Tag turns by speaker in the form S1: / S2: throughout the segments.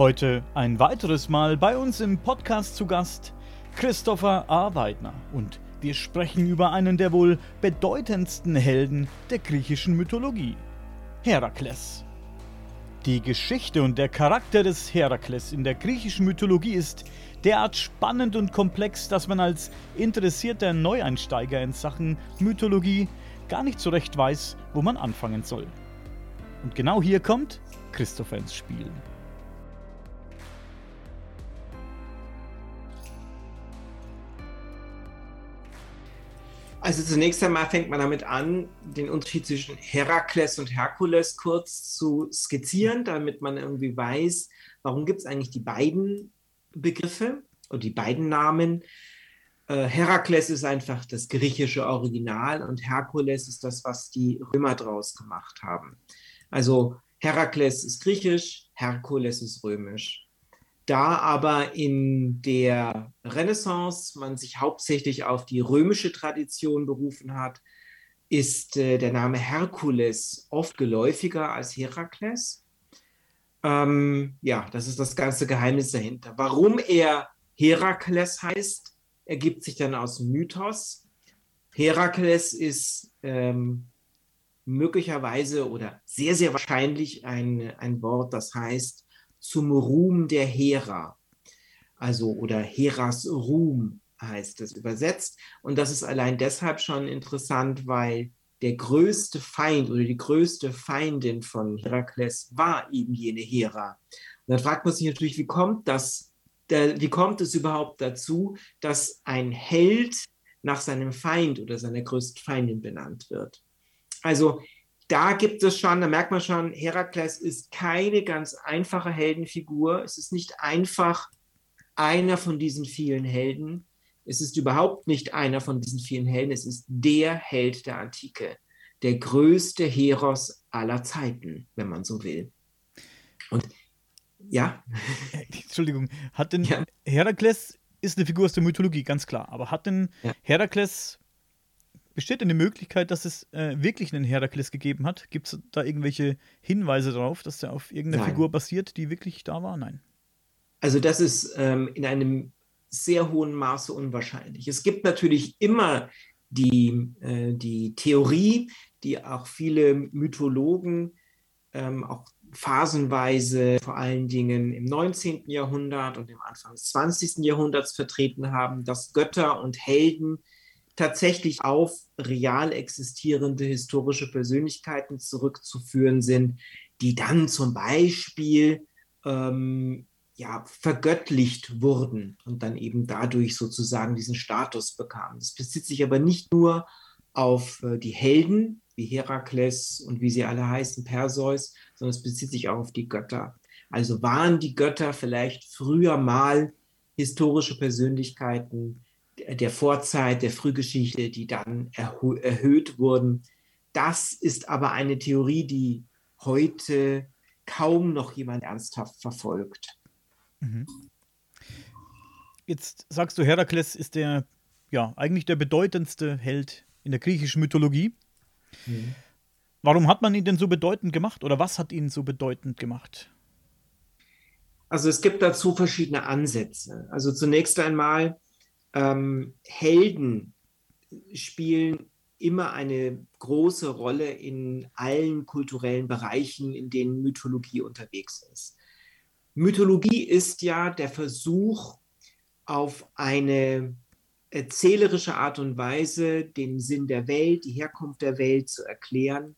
S1: Heute ein weiteres Mal bei uns im Podcast zu Gast Christopher A. Weidner und wir sprechen über einen der wohl bedeutendsten Helden der griechischen Mythologie, Herakles. Die Geschichte und der Charakter des Herakles in der griechischen Mythologie ist derart spannend und komplex, dass man als interessierter Neueinsteiger in Sachen Mythologie gar nicht so recht weiß, wo man anfangen soll. Und genau hier kommt Christopher ins Spiel.
S2: Also zunächst einmal fängt man damit an, den Unterschied zwischen Herakles und Herkules kurz zu skizzieren, damit man irgendwie weiß, warum gibt es eigentlich die beiden Begriffe und die beiden Namen. Äh, Herakles ist einfach das griechische Original und Herkules ist das, was die Römer draus gemacht haben. Also Herakles ist griechisch, Herkules ist römisch. Da aber in der Renaissance man sich hauptsächlich auf die römische Tradition berufen hat, ist äh, der Name Herkules oft geläufiger als Herakles. Ähm, ja, das ist das ganze Geheimnis dahinter. Warum er Herakles heißt, ergibt sich dann aus Mythos. Herakles ist ähm, möglicherweise oder sehr, sehr wahrscheinlich ein, ein Wort, das heißt zum Ruhm der Hera. Also oder Heras Ruhm heißt es übersetzt. Und das ist allein deshalb schon interessant, weil der größte Feind oder die größte Feindin von Herakles war eben jene Hera. Und dann fragt man sich natürlich, wie kommt das, wie kommt es überhaupt dazu, dass ein Held nach seinem Feind oder seiner größten Feindin benannt wird? Also da gibt es schon, da merkt man schon, Herakles ist keine ganz einfache Heldenfigur. Es ist nicht einfach einer von diesen vielen Helden. Es ist überhaupt nicht einer von diesen vielen Helden. Es ist der Held der Antike, der größte Heros aller Zeiten, wenn man so will. Und ja.
S1: Entschuldigung, hat denn ja. Herakles ist eine Figur aus der Mythologie, ganz klar. Aber hat denn ja. Herakles Besteht eine Möglichkeit, dass es äh, wirklich einen Herakles gegeben hat? Gibt es da irgendwelche Hinweise darauf, dass der auf irgendeiner Nein. Figur basiert, die wirklich da war? Nein.
S2: Also das ist ähm, in einem sehr hohen Maße unwahrscheinlich. Es gibt natürlich immer die, äh, die Theorie, die auch viele Mythologen ähm, auch phasenweise vor allen Dingen im 19. Jahrhundert und im Anfang des 20. Jahrhunderts vertreten haben, dass Götter und Helden tatsächlich auf real existierende historische Persönlichkeiten zurückzuführen sind, die dann zum Beispiel ähm, ja, vergöttlicht wurden und dann eben dadurch sozusagen diesen Status bekamen. Das bezieht sich aber nicht nur auf äh, die Helden wie Herakles und wie sie alle heißen, Perseus, sondern es bezieht sich auch auf die Götter. Also waren die Götter vielleicht früher mal historische Persönlichkeiten, der Vorzeit, der Frühgeschichte, die dann erhöht wurden. Das ist aber eine Theorie, die heute kaum noch jemand ernsthaft verfolgt. Mhm.
S1: Jetzt sagst du, Herakles ist der, ja, eigentlich der bedeutendste Held in der griechischen Mythologie. Mhm. Warum hat man ihn denn so bedeutend gemacht oder was hat ihn so bedeutend gemacht?
S2: Also es gibt dazu verschiedene Ansätze. Also zunächst einmal ähm, Helden spielen immer eine große Rolle in allen kulturellen Bereichen, in denen Mythologie unterwegs ist. Mythologie ist ja der Versuch, auf eine erzählerische Art und Weise den Sinn der Welt, die Herkunft der Welt zu erklären,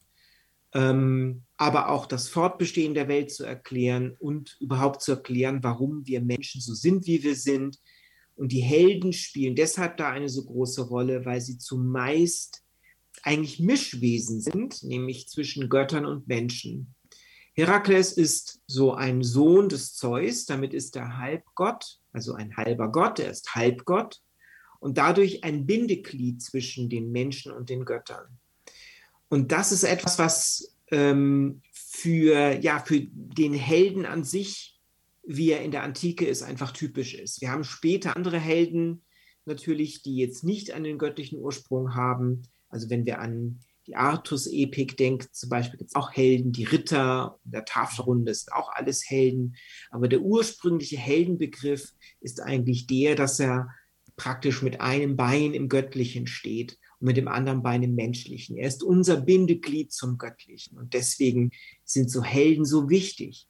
S2: ähm, aber auch das Fortbestehen der Welt zu erklären und überhaupt zu erklären, warum wir Menschen so sind, wie wir sind, und die Helden spielen deshalb da eine so große Rolle, weil sie zumeist eigentlich Mischwesen sind, nämlich zwischen Göttern und Menschen. Herakles ist so ein Sohn des Zeus, damit ist er Halbgott, also ein halber Gott, er ist Halbgott und dadurch ein Bindeglied zwischen den Menschen und den Göttern. Und das ist etwas, was ähm, für, ja, für den Helden an sich wie er in der Antike ist, einfach typisch ist. Wir haben später andere Helden natürlich, die jetzt nicht einen göttlichen Ursprung haben. Also wenn wir an die Artus-Epik denkt, zum Beispiel gibt es auch Helden, die Ritter der Tafelrunde sind auch alles Helden. Aber der ursprüngliche Heldenbegriff ist eigentlich der, dass er praktisch mit einem Bein im Göttlichen steht und mit dem anderen Bein im Menschlichen. Er ist unser Bindeglied zum Göttlichen. Und deswegen sind so Helden so wichtig.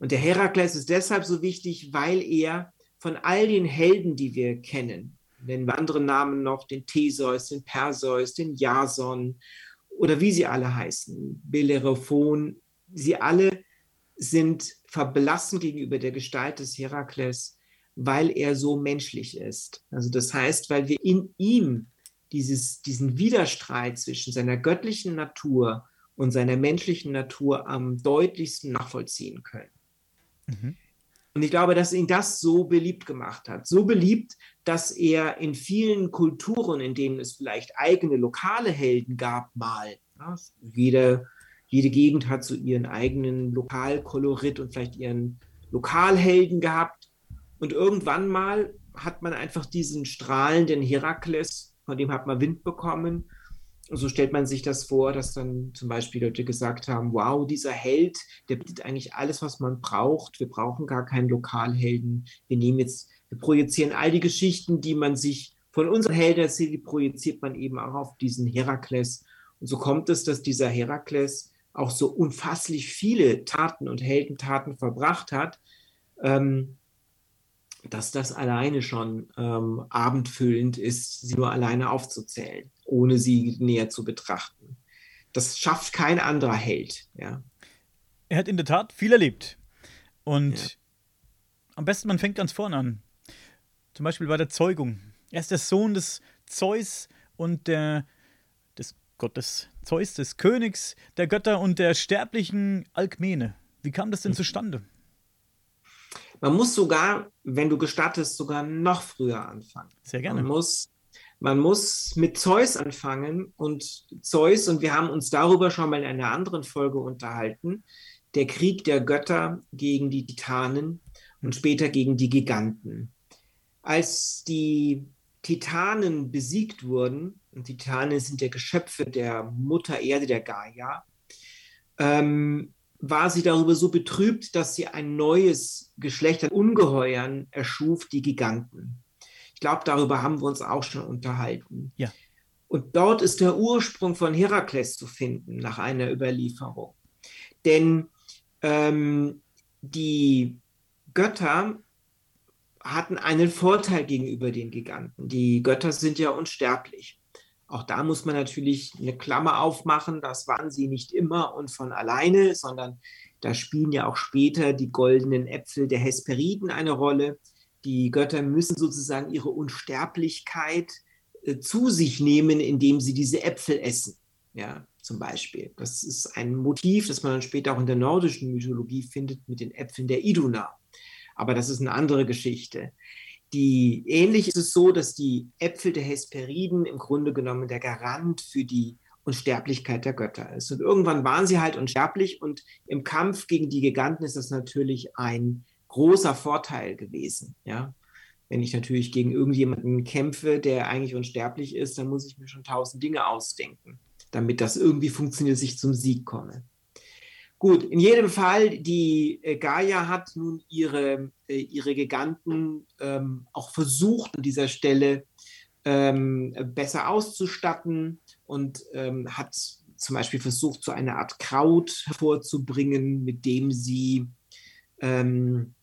S2: Und der Herakles ist deshalb so wichtig, weil er von all den Helden, die wir kennen, nennen wir andere Namen noch, den Theseus, den Perseus, den Jason oder wie sie alle heißen, Bellerophon, sie alle sind verblassen gegenüber der Gestalt des Herakles, weil er so menschlich ist. Also das heißt, weil wir in ihm dieses, diesen Widerstreit zwischen seiner göttlichen Natur und seiner menschlichen Natur am deutlichsten nachvollziehen können. Mhm. Und ich glaube, dass ihn das so beliebt gemacht hat. So beliebt, dass er in vielen Kulturen, in denen es vielleicht eigene lokale Helden gab, mal, ja, jede, jede Gegend hat so ihren eigenen Lokalkolorit und vielleicht ihren Lokalhelden gehabt. Und irgendwann mal hat man einfach diesen strahlenden Herakles, von dem hat man Wind bekommen und so stellt man sich das vor, dass dann zum Beispiel Leute gesagt haben, wow, dieser Held, der bietet eigentlich alles, was man braucht. Wir brauchen gar keinen Lokalhelden. Wir nehmen jetzt, wir projizieren all die Geschichten, die man sich von unseren Helden erzählt, die projiziert man eben auch auf diesen Herakles. Und so kommt es, dass dieser Herakles auch so unfasslich viele Taten und Heldentaten verbracht hat, ähm, dass das alleine schon ähm, abendfüllend ist, sie nur alleine aufzuzählen ohne sie näher zu betrachten. Das schafft kein anderer Held. Ja.
S1: Er hat in der Tat viel erlebt. Und ja. am besten, man fängt ganz vorne an. Zum Beispiel bei der Zeugung. Er ist der Sohn des Zeus und der, des Gottes Zeus, des Königs der Götter und der sterblichen Alkmene. Wie kam das denn mhm. zustande?
S2: Man muss sogar, wenn du gestattest, sogar noch früher anfangen.
S1: Sehr gerne.
S2: Man muss man muss mit Zeus anfangen und Zeus, und wir haben uns darüber schon mal in einer anderen Folge unterhalten, der Krieg der Götter gegen die Titanen und später gegen die Giganten. Als die Titanen besiegt wurden, und Titanen sind ja Geschöpfe der Mutter Erde, der Gaia, ähm, war sie darüber so betrübt, dass sie ein neues Geschlecht an Ungeheuern erschuf, die Giganten. Ich glaube, darüber haben wir uns auch schon unterhalten.
S1: Ja.
S2: Und dort ist der Ursprung von Herakles zu finden, nach einer Überlieferung. Denn ähm, die Götter hatten einen Vorteil gegenüber den Giganten. Die Götter sind ja unsterblich. Auch da muss man natürlich eine Klammer aufmachen. Das waren sie nicht immer und von alleine, sondern da spielen ja auch später die goldenen Äpfel der Hesperiden eine Rolle. Die Götter müssen sozusagen ihre Unsterblichkeit äh, zu sich nehmen, indem sie diese Äpfel essen. Ja, zum Beispiel. Das ist ein Motiv, das man dann später auch in der nordischen Mythologie findet mit den Äpfeln der Iduna. Aber das ist eine andere Geschichte. Die, ähnlich ist es so, dass die Äpfel der Hesperiden im Grunde genommen der Garant für die Unsterblichkeit der Götter ist. Und irgendwann waren sie halt unsterblich und im Kampf gegen die Giganten ist das natürlich ein großer Vorteil gewesen. Ja? Wenn ich natürlich gegen irgendjemanden kämpfe, der eigentlich unsterblich ist, dann muss ich mir schon tausend Dinge ausdenken, damit das irgendwie funktioniert, dass ich zum Sieg komme. Gut, in jedem Fall, die äh, Gaia hat nun ihre, äh, ihre Giganten ähm, auch versucht, an dieser Stelle ähm, besser auszustatten und ähm, hat zum Beispiel versucht, so eine Art Kraut hervorzubringen, mit dem sie ähm,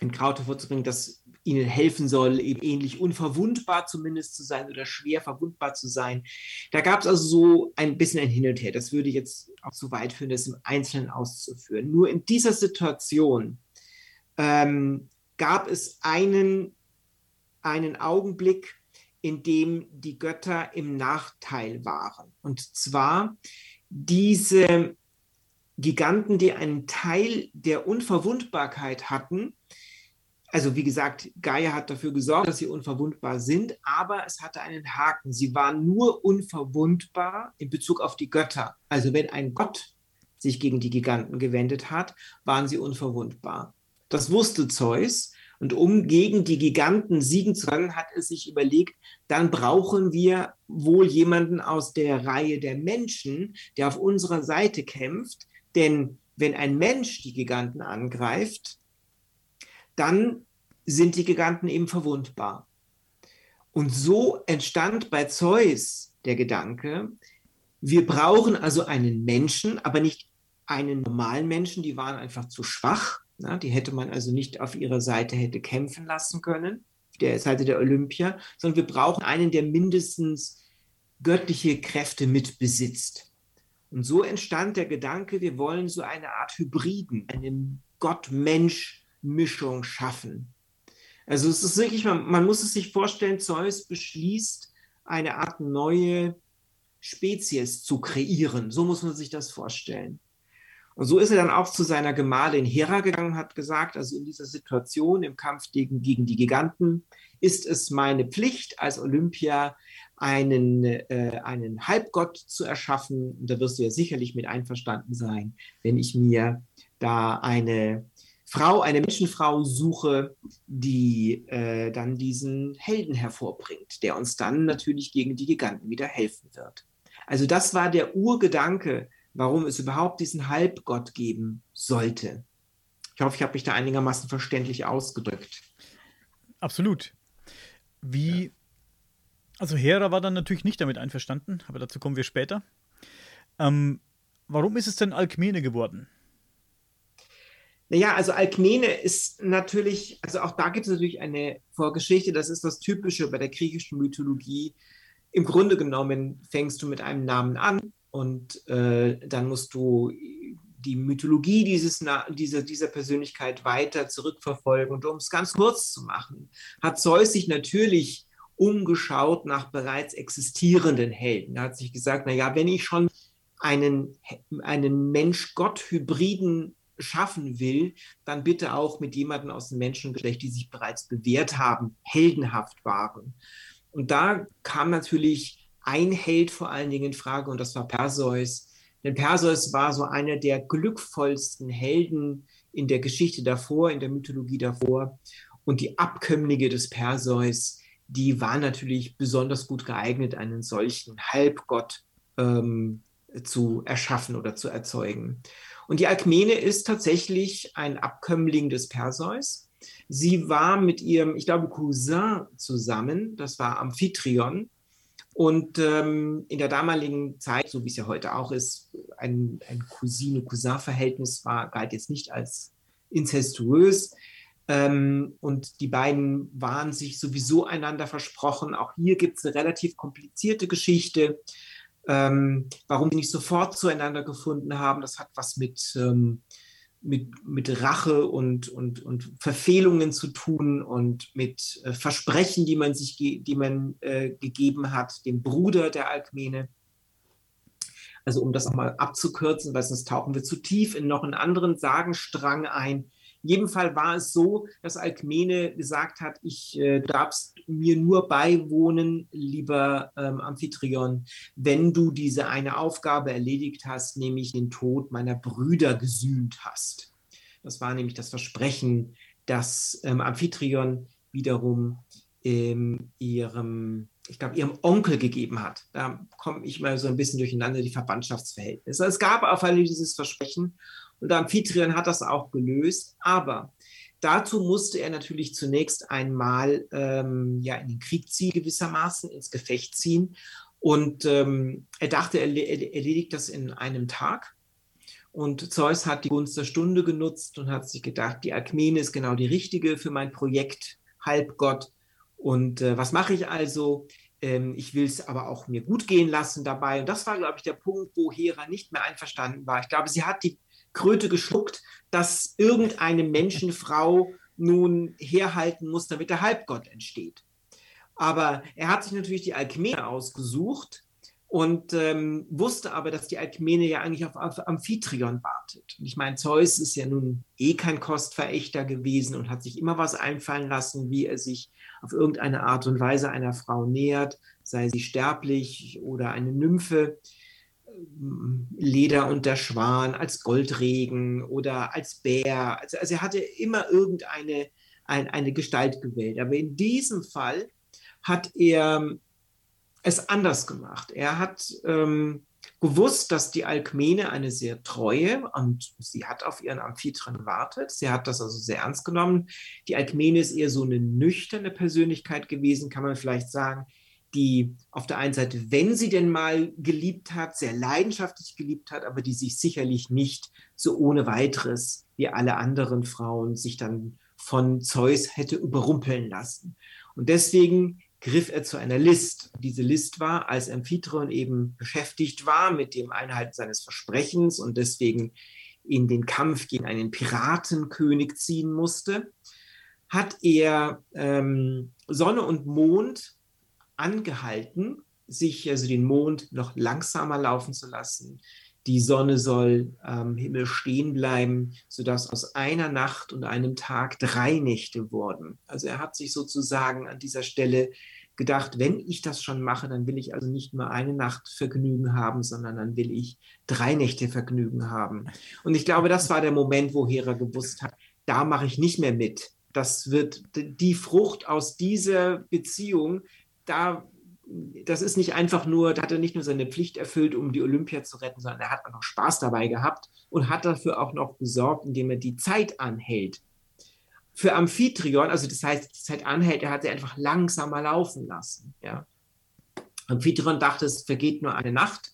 S2: ein Kraut hervorzubringen, das ihnen helfen soll, eben ähnlich unverwundbar zumindest zu sein oder schwer verwundbar zu sein. Da gab es also so ein bisschen ein Hin und Her. Das würde jetzt auch zu weit führen, das im Einzelnen auszuführen. Nur in dieser Situation ähm, gab es einen, einen Augenblick, in dem die Götter im Nachteil waren. Und zwar diese Giganten, die einen Teil der Unverwundbarkeit hatten, also wie gesagt, Gaia hat dafür gesorgt, dass sie unverwundbar sind, aber es hatte einen Haken. Sie waren nur unverwundbar in Bezug auf die Götter. Also wenn ein Gott sich gegen die Giganten gewendet hat, waren sie unverwundbar. Das wusste Zeus Und um gegen die Giganten siegen zu können, hat er sich überlegt, dann brauchen wir wohl jemanden aus der Reihe der Menschen, der auf unserer Seite kämpft. Denn wenn ein Mensch die Giganten angreift, dann sind die Giganten eben verwundbar. Und so entstand bei Zeus der Gedanke, wir brauchen also einen Menschen, aber nicht einen normalen Menschen, die waren einfach zu schwach. Na, die hätte man also nicht auf ihrer Seite hätte kämpfen lassen können, der Seite der Olympia, sondern wir brauchen einen, der mindestens göttliche Kräfte mitbesitzt. Und so entstand der Gedanke, wir wollen so eine Art Hybriden, eine Gott-Mensch-Mischung schaffen. Also es ist wirklich, man, man muss es sich vorstellen, Zeus beschließt, eine Art neue Spezies zu kreieren. So muss man sich das vorstellen. Und so ist er dann auch zu seiner Gemahlin Hera gegangen, hat gesagt, also in dieser Situation im Kampf gegen, gegen die Giganten ist es meine Pflicht als Olympia, einen, äh, einen Halbgott zu erschaffen. Und da wirst du ja sicherlich mit einverstanden sein, wenn ich mir da eine Frau, eine Menschenfrau suche, die äh, dann diesen Helden hervorbringt, der uns dann natürlich gegen die Giganten wieder helfen wird. Also das war der Urgedanke, warum es überhaupt diesen Halbgott geben sollte. Ich hoffe, ich habe mich da einigermaßen verständlich ausgedrückt.
S1: Absolut. Wie, ja. also Hera war dann natürlich nicht damit einverstanden, aber dazu kommen wir später. Ähm, warum ist es denn Alkmene geworden?
S2: Naja, also Alkmene ist natürlich, also auch da gibt es natürlich eine Vorgeschichte, das ist das Typische bei der griechischen Mythologie. Im Grunde genommen fängst du mit einem Namen an und äh, dann musst du die Mythologie dieses, dieser, dieser Persönlichkeit weiter zurückverfolgen. Und um es ganz kurz zu machen, hat Zeus sich natürlich umgeschaut nach bereits existierenden Helden. Er hat sich gesagt, naja, wenn ich schon einen, einen Mensch-Gott-Hybriden schaffen will, dann bitte auch mit jemandem aus dem Menschengeschlecht, die sich bereits bewährt haben, heldenhaft waren. Und da kam natürlich ein Held vor allen Dingen in Frage und das war Perseus. Denn Perseus war so einer der glückvollsten Helden in der Geschichte davor, in der Mythologie davor. Und die Abkömmlinge des Perseus, die waren natürlich besonders gut geeignet, einen solchen Halbgott ähm, zu erschaffen oder zu erzeugen. Und die Alkmene ist tatsächlich ein Abkömmling des Perseus. Sie war mit ihrem, ich glaube, Cousin zusammen, das war Amphitryon. Und ähm, in der damaligen Zeit, so wie es ja heute auch ist, ein, ein Cousine-Cousin-Verhältnis war, galt jetzt nicht als inzestuös. Ähm, und die beiden waren sich sowieso einander versprochen. Auch hier gibt es eine relativ komplizierte Geschichte ähm, warum die nicht sofort zueinander gefunden haben, das hat was mit, ähm, mit, mit Rache und, und, und Verfehlungen zu tun und mit äh, Versprechen, die man sich die man äh, gegeben hat, dem Bruder der Alkmene. Also um das nochmal abzukürzen, weil sonst tauchen wir zu tief in noch einen anderen Sagenstrang ein, in jedem Fall war es so, dass Alkmene gesagt hat, ich äh, darfst mir nur beiwohnen, lieber ähm, Amphitryon, wenn du diese eine Aufgabe erledigt hast, nämlich den Tod meiner Brüder gesühnt hast. Das war nämlich das Versprechen, das ähm, Amphitryon wiederum ähm, ihrem, ich glaube, ihrem Onkel gegeben hat. Da komme ich mal so ein bisschen durcheinander, die Verwandtschaftsverhältnisse. Es gab auf alle dieses Versprechen und Amphitryon hat das auch gelöst. Aber dazu musste er natürlich zunächst einmal ähm, ja, in den Krieg ziehen, gewissermaßen ins Gefecht ziehen. Und ähm, er dachte, er erledigt das in einem Tag. Und Zeus hat die Gunst der Stunde genutzt und hat sich gedacht, die Alkmene ist genau die richtige für mein Projekt, Halbgott. Und äh, was mache ich also? Ähm, ich will es aber auch mir gut gehen lassen dabei. Und das war, glaube ich, der Punkt, wo Hera nicht mehr einverstanden war. Ich glaube, sie hat die Kröte geschluckt, dass irgendeine Menschenfrau nun herhalten muss, damit der Halbgott entsteht. Aber er hat sich natürlich die Alkmene ausgesucht und ähm, wusste aber, dass die Alkmene ja eigentlich auf, auf Amphitryon wartet. Und ich meine, Zeus ist ja nun eh kein Kostverächter gewesen und hat sich immer was einfallen lassen, wie er sich auf irgendeine Art und Weise einer Frau nähert, sei sie sterblich oder eine Nymphe. Leder und der Schwan, als Goldregen oder als Bär. Also, also er hatte immer irgendeine ein, eine Gestalt gewählt. Aber in diesem Fall hat er es anders gemacht. Er hat ähm, gewusst, dass die Alkmene eine sehr treue und sie hat auf ihren Amphitryon gewartet. Sie hat das also sehr ernst genommen. Die Alkmene ist eher so eine nüchterne Persönlichkeit gewesen, kann man vielleicht sagen, die auf der einen Seite, wenn sie denn mal geliebt hat, sehr leidenschaftlich geliebt hat, aber die sich sicherlich nicht so ohne weiteres wie alle anderen Frauen sich dann von Zeus hätte überrumpeln lassen. Und deswegen griff er zu einer List. Diese List war, als Amphitryon eben beschäftigt war mit dem Einhalten seines Versprechens und deswegen in den Kampf gegen einen Piratenkönig ziehen musste, hat er ähm, Sonne und Mond angehalten, sich also den Mond noch langsamer laufen zu lassen, die Sonne soll am Himmel stehen bleiben, sodass aus einer Nacht und einem Tag drei Nächte wurden. Also er hat sich sozusagen an dieser Stelle gedacht, wenn ich das schon mache, dann will ich also nicht nur eine Nacht Vergnügen haben, sondern dann will ich drei Nächte Vergnügen haben. Und ich glaube, das war der Moment, wo Hera gewusst hat, da mache ich nicht mehr mit. Das wird die Frucht aus dieser Beziehung, da das ist nicht einfach nur, da hat er nicht nur seine Pflicht erfüllt, um die Olympia zu retten, sondern er hat auch noch Spaß dabei gehabt und hat dafür auch noch gesorgt, indem er die Zeit anhält. Für Amphitryon, also das heißt, die Zeit anhält, er hat sie einfach langsamer laufen lassen. Ja. Amphitryon dachte, es vergeht nur eine Nacht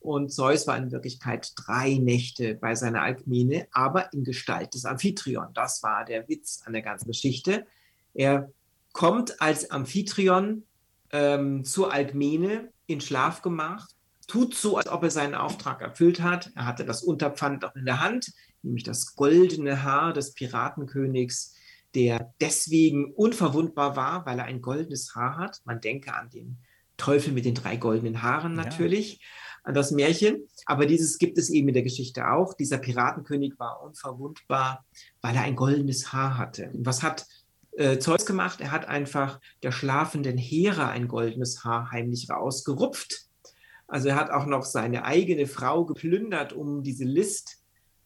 S2: und Zeus war in Wirklichkeit drei Nächte bei seiner Alkmene, aber in Gestalt des Amphitryon. Das war der Witz an der ganzen Geschichte. Er kommt als Amphitryon ähm, zur Alkmene in Schlafgemach, tut so, als ob er seinen Auftrag erfüllt hat. Er hatte das Unterpfand auch in der Hand, nämlich das goldene Haar des Piratenkönigs, der deswegen unverwundbar war, weil er ein goldenes Haar hat. Man denke an den Teufel mit den drei goldenen Haaren natürlich, ja. an das Märchen. Aber dieses gibt es eben in der Geschichte auch. Dieser Piratenkönig war unverwundbar, weil er ein goldenes Haar hatte. Und was hat äh, Zeus gemacht. Er hat einfach der schlafenden Hera ein goldenes Haar heimlich rausgerupft. Also er hat auch noch seine eigene Frau geplündert, um diese List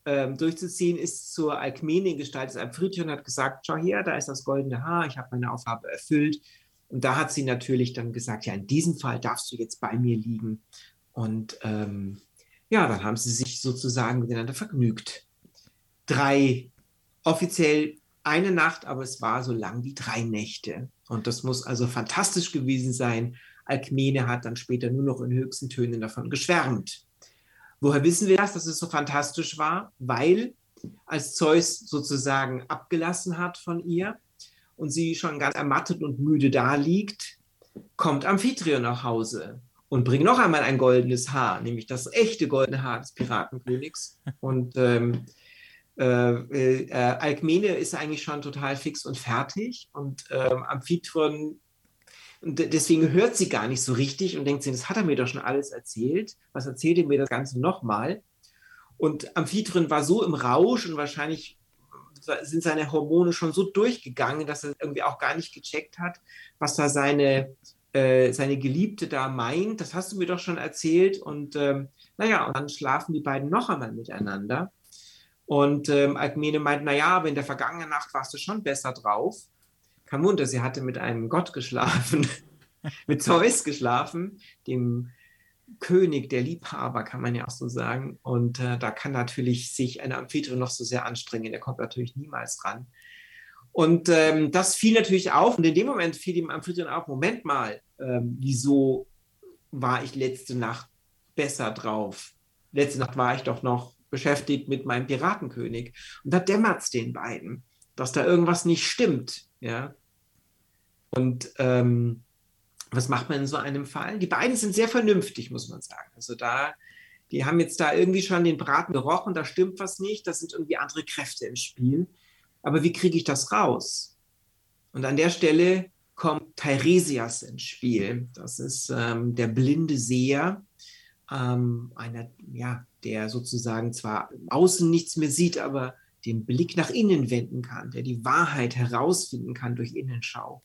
S2: ähm, durchzuziehen, ist zur Alkmene in Gestalt des Amphitryon und hat gesagt, schau her, da ist das goldene Haar, ich habe meine Aufgabe erfüllt. Und da hat sie natürlich dann gesagt, ja, in diesem Fall darfst du jetzt bei mir liegen. Und ähm, ja, dann haben sie sich sozusagen miteinander vergnügt. Drei offiziell eine Nacht, aber es war so lang wie drei Nächte. Und das muss also fantastisch gewesen sein. Alkmene hat dann später nur noch in höchsten Tönen davon geschwärmt. Woher wissen wir das, dass es so fantastisch war? Weil als Zeus sozusagen abgelassen hat von ihr und sie schon ganz ermattet und müde da liegt, kommt Amphitryon nach Hause und bringt noch einmal ein goldenes Haar, nämlich das echte goldene Haar des Piratenkönigs. Und ähm, äh, äh, Alkmene ist eigentlich schon total fix und fertig und ähm, Amphitryon, und deswegen hört sie gar nicht so richtig und denkt sich, das hat er mir doch schon alles erzählt. Was erzählt er mir das Ganze nochmal? Und Amphitryon war so im Rausch und wahrscheinlich sind seine Hormone schon so durchgegangen, dass er irgendwie auch gar nicht gecheckt hat, was da seine, äh, seine Geliebte da meint. Das hast du mir doch schon erzählt. Und ähm, naja, und dann schlafen die beiden noch einmal miteinander. Und ähm, Alkmene meint, naja, aber in der vergangenen Nacht warst du schon besser drauf. Kein Wunder, sie hatte mit einem Gott geschlafen, mit Zeus geschlafen, dem König der Liebhaber, kann man ja auch so sagen. Und äh, da kann natürlich sich eine Amphitryon noch so sehr anstrengen, der kommt natürlich niemals dran. Und ähm, das fiel natürlich auf. Und in dem Moment fiel dem Amphitryon auf, Moment mal, ähm, wieso war ich letzte Nacht besser drauf? Letzte Nacht war ich doch noch beschäftigt mit meinem Piratenkönig. Und da dämmert es den beiden, dass da irgendwas nicht stimmt. Ja? Und ähm, was macht man in so einem Fall? Die beiden sind sehr vernünftig, muss man sagen. Also da, die haben jetzt da irgendwie schon den Braten gerochen, da stimmt was nicht, da sind irgendwie andere Kräfte im Spiel. Aber wie kriege ich das raus? Und an der Stelle kommt Teiresias ins Spiel. Das ist ähm, der blinde Seher, ähm, einer, ja, der sozusagen zwar außen nichts mehr sieht, aber den Blick nach innen wenden kann, der die Wahrheit herausfinden kann durch Innenschau.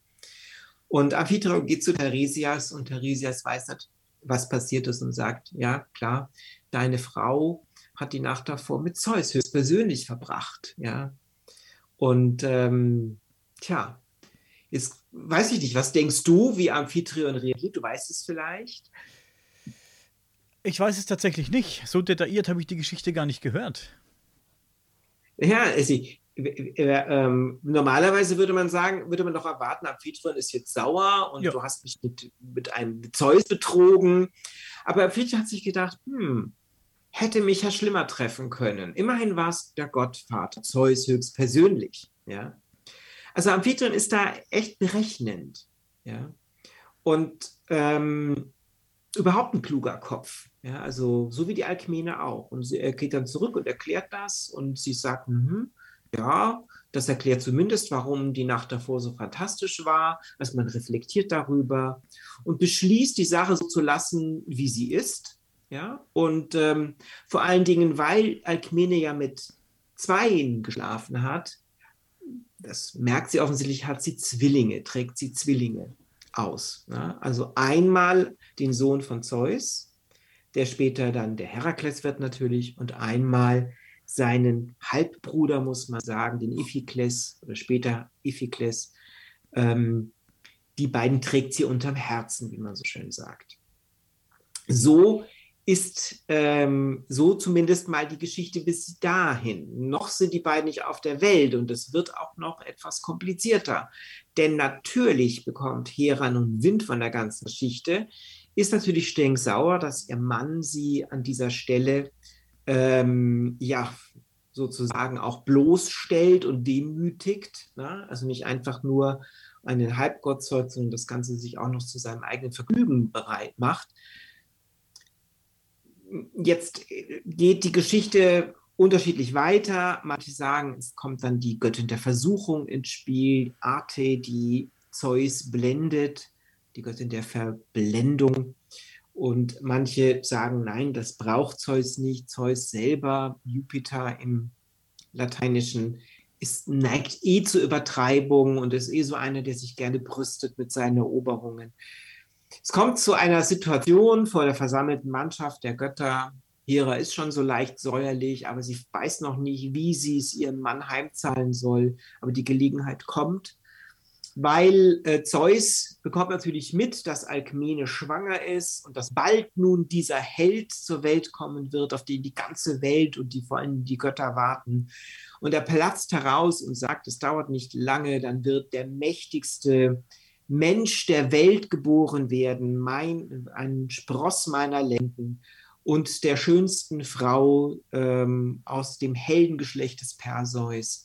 S2: Und Amphitryon geht zu Theresias und Theresias weiß nicht, was passiert ist und sagt, ja, klar, deine Frau hat die Nacht davor mit Zeus höchstpersönlich verbracht, ja. Und ähm, Tja, jetzt weiß ich nicht, was denkst du, wie Amphitryon reagiert? Du weißt es vielleicht.
S1: Ich weiß es tatsächlich nicht. So detailliert habe ich die Geschichte gar nicht gehört.
S2: Ja, sie, ähm, normalerweise würde man sagen, würde man doch erwarten, Amphitryon ist jetzt sauer und ja. du hast mich mit, mit einem Zeus betrogen. Aber Amphitryon hat sich gedacht, hm, hätte mich ja schlimmer treffen können. Immerhin war es der Gottvater, Zeus höchst persönlich. Ja? Also Amphitryon ist da echt berechnend. Ja? Und ähm, überhaupt ein kluger Kopf. Ja? Also so wie die Alkmene auch. Und sie, er geht dann zurück und erklärt das und sie sagt, mh, ja, das erklärt zumindest, warum die Nacht davor so fantastisch war. Also man reflektiert darüber und beschließt, die Sache so zu lassen, wie sie ist. Ja, und ähm, vor allen Dingen, weil Alkmene ja mit Zweien geschlafen hat, das merkt sie offensichtlich, hat sie Zwillinge, trägt sie Zwillinge aus. Ja? Also einmal den Sohn von Zeus, der später dann der Herakles wird natürlich, und einmal seinen Halbbruder, muss man sagen, den Iphikles oder später Iphikles. Ähm, die beiden trägt sie unterm Herzen, wie man so schön sagt. So ist ähm, so zumindest mal die Geschichte bis dahin. Noch sind die beiden nicht auf der Welt und es wird auch noch etwas komplizierter. Denn natürlich bekommt Hera nun Wind von der ganzen Geschichte, ist natürlich stinksauer, dass ihr Mann sie an dieser Stelle ähm, ja, sozusagen auch bloßstellt und demütigt. Ne? Also nicht einfach nur einen Halbgott zeugt, sondern das Ganze sich auch noch zu seinem eigenen Vergnügen bereit macht. Jetzt geht die Geschichte unterschiedlich weiter. Manche sagen, es kommt dann die Göttin der Versuchung ins Spiel, Arte, die Zeus blendet, die Göttin der Verblendung. Und manche sagen, nein, das braucht Zeus nicht. Zeus selber, Jupiter im Lateinischen, ist, neigt eh zur Übertreibung und ist eh so einer, der sich gerne brüstet mit seinen Eroberungen. Es kommt zu einer Situation vor der versammelten Mannschaft der Götter. Hera ist schon so leicht säuerlich, aber sie weiß noch nicht, wie sie es ihrem Mann heimzahlen soll. Aber die Gelegenheit kommt weil äh, Zeus bekommt natürlich mit, dass Alkmene schwanger ist und dass bald nun dieser Held zur Welt kommen wird, auf den die ganze Welt und die vor allem die Götter warten. Und er platzt heraus und sagt, es dauert nicht lange, dann wird der mächtigste Mensch der Welt geboren werden, mein, ein Spross meiner Lenden und der schönsten Frau ähm, aus dem Heldengeschlecht des Perseus.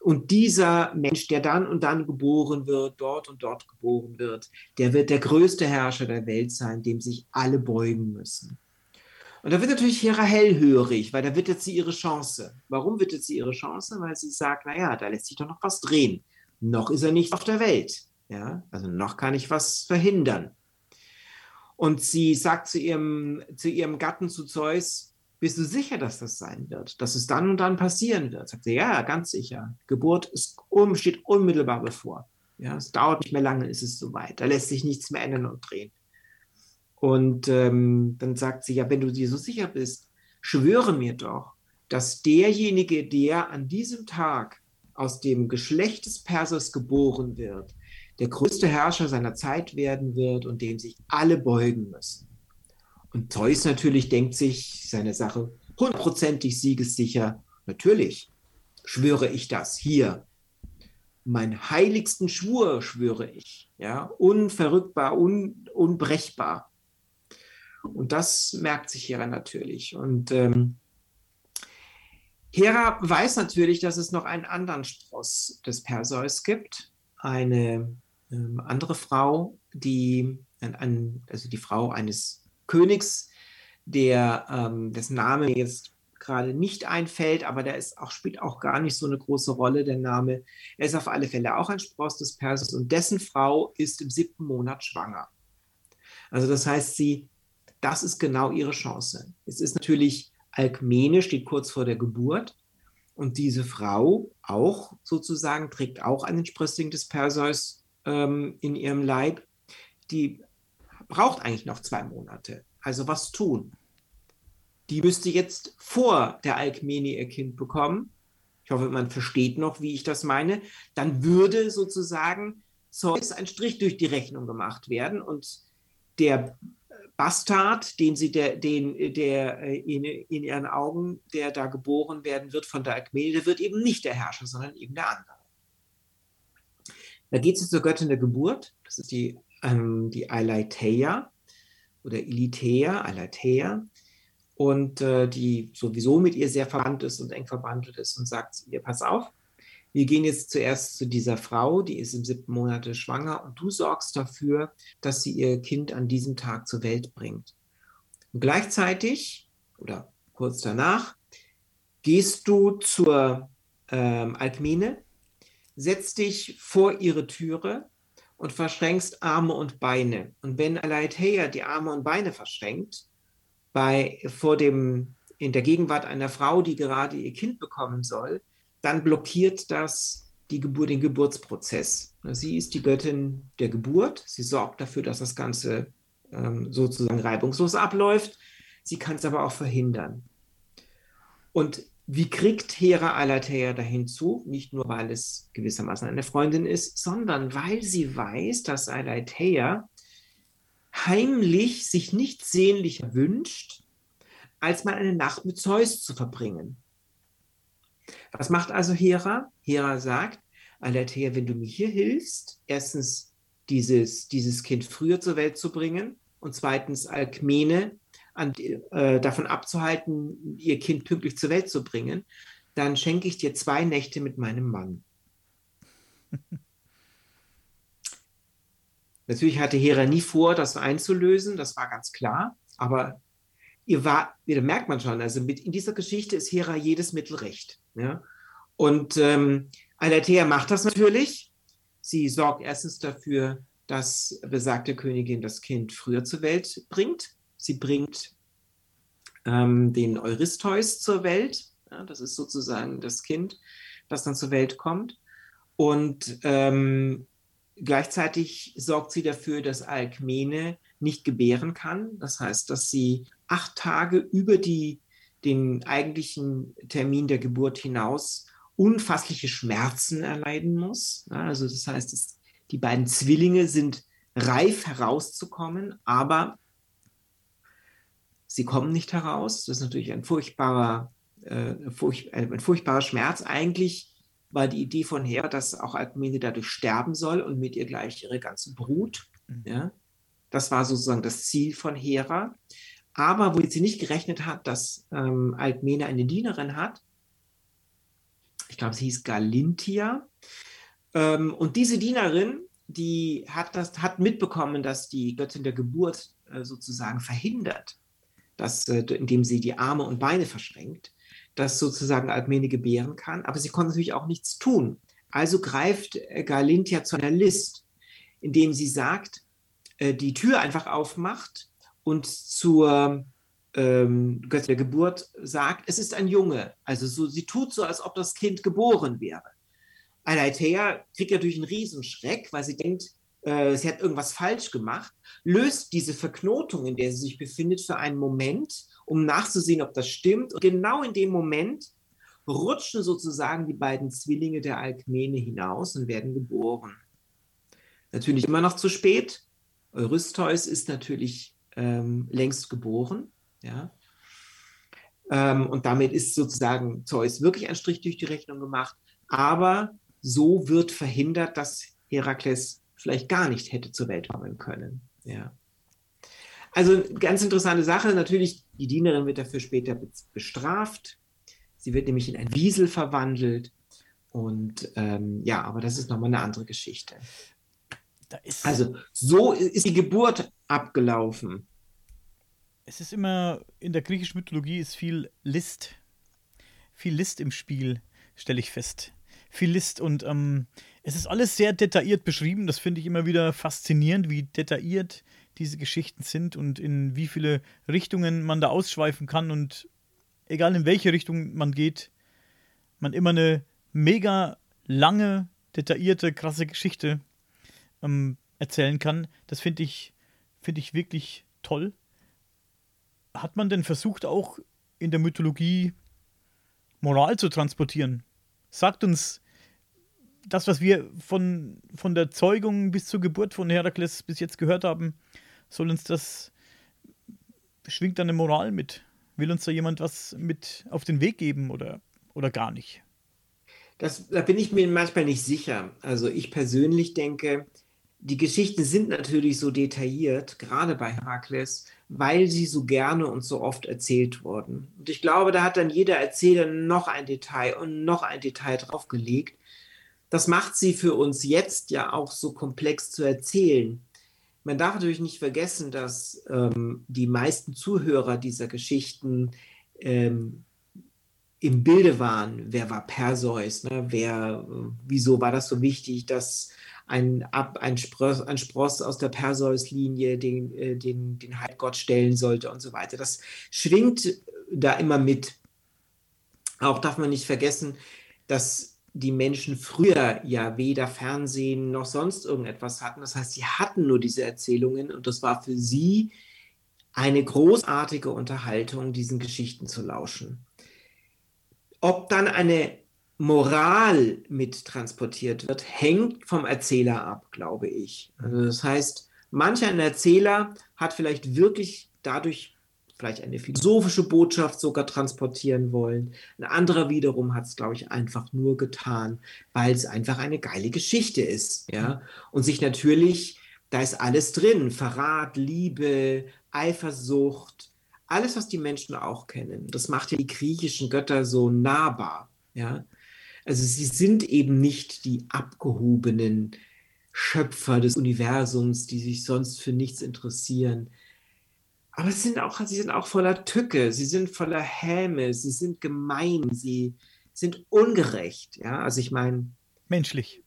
S2: Und dieser Mensch, der dann und dann geboren wird, dort und dort geboren wird, der wird der größte Herrscher der Welt sein, dem sich alle beugen müssen. Und da wird natürlich Hera hellhörig, weil da jetzt sie ihre Chance. Warum jetzt sie ihre Chance? Weil sie sagt, naja, da lässt sich doch noch was drehen. Noch ist er nicht auf der Welt. Ja? Also noch kann ich was verhindern. Und sie sagt zu ihrem, zu ihrem Gatten, zu Zeus, bist du sicher, dass das sein wird, dass es dann und dann passieren wird? Sagt sie, ja, ganz sicher. Geburt ist, steht unmittelbar bevor. Ja, es dauert nicht mehr lange, ist es soweit. Da lässt sich nichts mehr ändern und drehen. Und ähm, dann sagt sie, ja, wenn du dir so sicher bist, schwöre mir doch, dass derjenige, der an diesem Tag aus dem Geschlecht des Persers geboren wird, der größte Herrscher seiner Zeit werden wird und dem sich alle beugen müssen. Und Zeus natürlich denkt sich seine Sache hundertprozentig siegessicher. Natürlich schwöre ich das hier. Mein heiligsten Schwur schwöre ich. Ja, unverrückbar, un, unbrechbar. Und das merkt sich Hera natürlich. Und ähm, Hera weiß natürlich, dass es noch einen anderen Spross des Perseus gibt. Eine ähm, andere Frau, die, ein, also die Frau eines Königs, der, ähm, dessen Name jetzt gerade nicht einfällt, aber der ist auch, spielt auch gar nicht so eine große Rolle, der Name. Er ist auf alle Fälle auch ein Spross des Perses und dessen Frau ist im siebten Monat schwanger. Also das heißt, sie, das ist genau ihre Chance. Es ist natürlich Alkmene, steht kurz vor der Geburt und diese Frau auch sozusagen trägt auch einen Sprössling des Perseus ähm, in ihrem Leib. Die braucht eigentlich noch zwei Monate. Also was tun? Die müsste jetzt vor der Alkmene ihr Kind bekommen. ich hoffe, man versteht noch, wie ich das meine, dann würde sozusagen Zeus ein Strich durch die Rechnung gemacht werden und der Bastard, den sie der, den, der äh, in, in ihren Augen, der da geboren werden wird von der Alkmene, wird eben nicht der Herrscher, sondern eben der andere. Da geht es zur Göttin der Geburt, das ist die, ähm, die Eiletheia oder Ilitea, Eiletheia, und äh, die sowieso mit ihr sehr verwandt ist und eng verbandelt ist und sagt ihr, pass auf, wir gehen jetzt zuerst zu dieser Frau, die ist im siebten Monat schwanger und du sorgst dafür, dass sie ihr Kind an diesem Tag zur Welt bringt. Und gleichzeitig oder kurz danach gehst du zur ähm, Alkmene, setzt dich vor ihre Türe und verschränkst Arme und Beine. Und wenn Aletheia die Arme und Beine verschränkt, bei, vor dem, in der Gegenwart einer Frau, die gerade ihr Kind bekommen soll, dann blockiert das die Geburt, den Geburtsprozess. Sie ist die Göttin der Geburt. Sie sorgt dafür, dass das Ganze ähm, sozusagen reibungslos abläuft. Sie kann es aber auch verhindern. Und wie kriegt Hera Alatea dahin zu? Nicht nur, weil es gewissermaßen eine Freundin ist, sondern weil sie weiß, dass Alatea heimlich sich nichts sehnlicher wünscht, als mal eine Nacht mit Zeus zu verbringen. Was macht also Hera? Hera sagt, Aletheia, wenn du mir hier hilfst, erstens dieses, dieses Kind früher zur Welt zu bringen und zweitens Alkmene an, äh, davon abzuhalten, ihr Kind pünktlich zur Welt zu bringen, dann schenke ich dir zwei Nächte mit meinem Mann. Natürlich hatte Hera nie vor, das einzulösen, das war ganz klar, aber ihr war, da merkt man schon, also mit, in dieser Geschichte ist Hera jedes Mittel recht. Ja? Und ähm, Alathea macht das natürlich. Sie sorgt erstens dafür, dass besagte Königin das Kind früher zur Welt bringt. Sie bringt ähm, den Eurystheus zur Welt. Ja, das ist sozusagen das Kind, das dann zur Welt kommt. Und ähm, gleichzeitig sorgt sie dafür, dass Alkmene nicht gebären kann. Das heißt, dass sie acht Tage über die, den eigentlichen Termin der Geburt hinaus unfassliche Schmerzen erleiden muss. Also das heißt, es, die beiden Zwillinge sind reif herauszukommen, aber sie kommen nicht heraus. Das ist natürlich ein furchtbarer, äh, furch, ein furchtbarer Schmerz. Eigentlich war die Idee von Hera, dass auch Alkmene dadurch sterben soll und mit ihr gleich ihre ganze Brut. Mhm. Ja? Das war sozusagen das Ziel von Hera. Aber wo sie nicht gerechnet hat, dass ähm, Alkmene eine Dienerin hat, ich glaube, sie hieß Galintia, ähm, und diese Dienerin, die hat, das, hat mitbekommen, dass die Göttin der Geburt äh, sozusagen verhindert, dass, äh, indem sie die Arme und Beine verschränkt, dass sozusagen Alkmene gebären kann. Aber sie konnte natürlich auch nichts tun. Also greift äh, Galintia zu einer List, indem sie sagt, äh, die Tür einfach aufmacht und zur ähm, der Geburt sagt, es ist ein Junge. Also so, sie tut so, als ob das Kind geboren wäre. Aleithea kriegt natürlich einen Riesenschreck, weil sie denkt, äh, sie hat irgendwas falsch gemacht, löst diese Verknotung, in der sie sich befindet, für einen Moment, um nachzusehen, ob das stimmt. Und genau in dem Moment rutschen sozusagen die beiden Zwillinge der Alkmene hinaus und werden geboren. Natürlich immer noch zu spät. Eurystheus ist natürlich ähm, längst geboren. Ja? Ähm, und damit ist sozusagen Zeus wirklich ein Strich durch die Rechnung gemacht. Aber so wird verhindert, dass Herakles vielleicht gar nicht hätte zur Welt kommen können. Ja. Also ganz interessante Sache. Natürlich, die Dienerin wird dafür später bestraft. Sie wird nämlich in ein Wiesel verwandelt. Und ähm, ja, aber das ist nochmal eine andere Geschichte. also so ist die Geburt abgelaufen
S1: es ist immer, in der griechischen Mythologie ist viel List. Viel List im Spiel, stelle ich fest. Viel List und ähm, es ist alles sehr detailliert beschrieben. Das finde ich immer wieder faszinierend, wie detailliert diese Geschichten sind und in wie viele Richtungen man da ausschweifen kann. Und egal in welche Richtung man geht, man immer eine mega lange, detaillierte, krasse Geschichte ähm, erzählen kann. Das finde ich, find ich wirklich toll hat man denn versucht, auch in der Mythologie Moral zu transportieren? sagt uns das, was wir von, von der Zeugung bis zur Geburt von Herakles bis jetzt gehört haben, soll uns das, schwingt da eine Moral mit? Will uns da jemand was mit auf den Weg geben oder, oder gar nicht?
S2: Das, da bin ich mir manchmal nicht sicher. Also ich persönlich denke, die Geschichten sind natürlich so detailliert, gerade bei Herakles, weil sie so gerne und so oft erzählt wurden. Und ich glaube, da hat dann jeder Erzähler noch ein Detail und noch ein Detail draufgelegt. Das macht sie für uns jetzt ja auch so komplex zu erzählen. Man darf natürlich nicht vergessen, dass ähm, die meisten Zuhörer dieser Geschichten ähm, im Bilde waren. Wer war Perseus? Ne? Wer, wieso war das so wichtig, dass ein, Ab, ein, Spross, ein Spross aus der Perseus-Linie den, äh, den, den Halbgott stellen sollte und so weiter. Das schwingt da immer mit. Auch darf man nicht vergessen, dass die Menschen früher ja weder Fernsehen noch sonst irgendetwas hatten. Das heißt, sie hatten nur diese Erzählungen und das war für sie eine großartige Unterhaltung, diesen Geschichten zu lauschen. Ob dann eine Moral mit transportiert wird, hängt vom Erzähler ab, glaube ich. Also das heißt, mancher Erzähler hat vielleicht wirklich dadurch vielleicht eine philosophische Botschaft sogar transportieren wollen. Ein anderer wiederum hat es, glaube ich, einfach nur getan, weil es einfach eine geile Geschichte ist. Ja? Und sich natürlich, da ist alles drin: Verrat, Liebe, Eifersucht, alles, was die Menschen auch kennen. Das macht ja die griechischen Götter so nahbar. Ja? Also sie sind eben nicht die abgehobenen Schöpfer des Universums, die sich sonst für nichts interessieren. Aber sie sind auch, sie sind auch voller Tücke, sie sind voller Häme, sie sind gemein, sie sind ungerecht. Ja, also ich meine.
S1: Menschlich.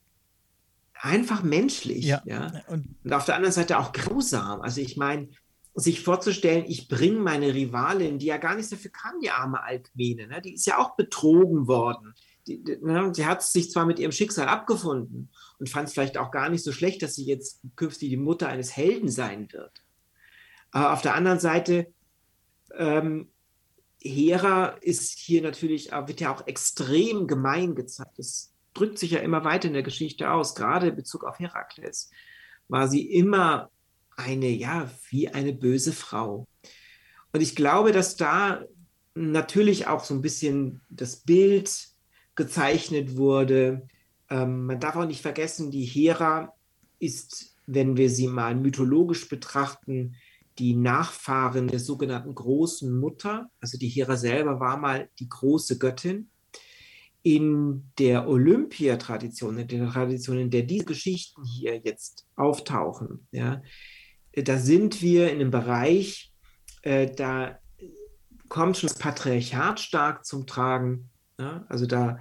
S2: Einfach menschlich. Ja. ja? Und, und auf der anderen Seite auch grausam. Also ich meine, sich vorzustellen, ich bringe meine Rivalin, die ja gar nichts dafür kann, die arme Alkmene, ne? die ist ja auch betrogen worden die, die, ne, sie hat sich zwar mit ihrem Schicksal abgefunden und fand es vielleicht auch gar nicht so schlecht, dass sie jetzt künftig die Mutter eines Helden sein wird. Aber auf der anderen Seite, ähm, Hera ist hier natürlich, wird ja auch extrem gemein gezeigt. Das drückt sich ja immer weiter in der Geschichte aus, gerade in Bezug auf Herakles. War sie immer eine, ja, wie eine böse Frau. Und ich glaube, dass da natürlich auch so ein bisschen das Bild gezeichnet wurde. Ähm, man darf auch nicht vergessen, die Hera ist, wenn wir sie mal mythologisch betrachten, die Nachfahrin der sogenannten großen Mutter. Also die Hera selber war mal die große Göttin. In der Olympia-Tradition, in der Tradition, in der diese Geschichten hier jetzt auftauchen, ja, da sind wir in einem Bereich, äh, da kommt schon das Patriarchat stark zum Tragen. Ja, also da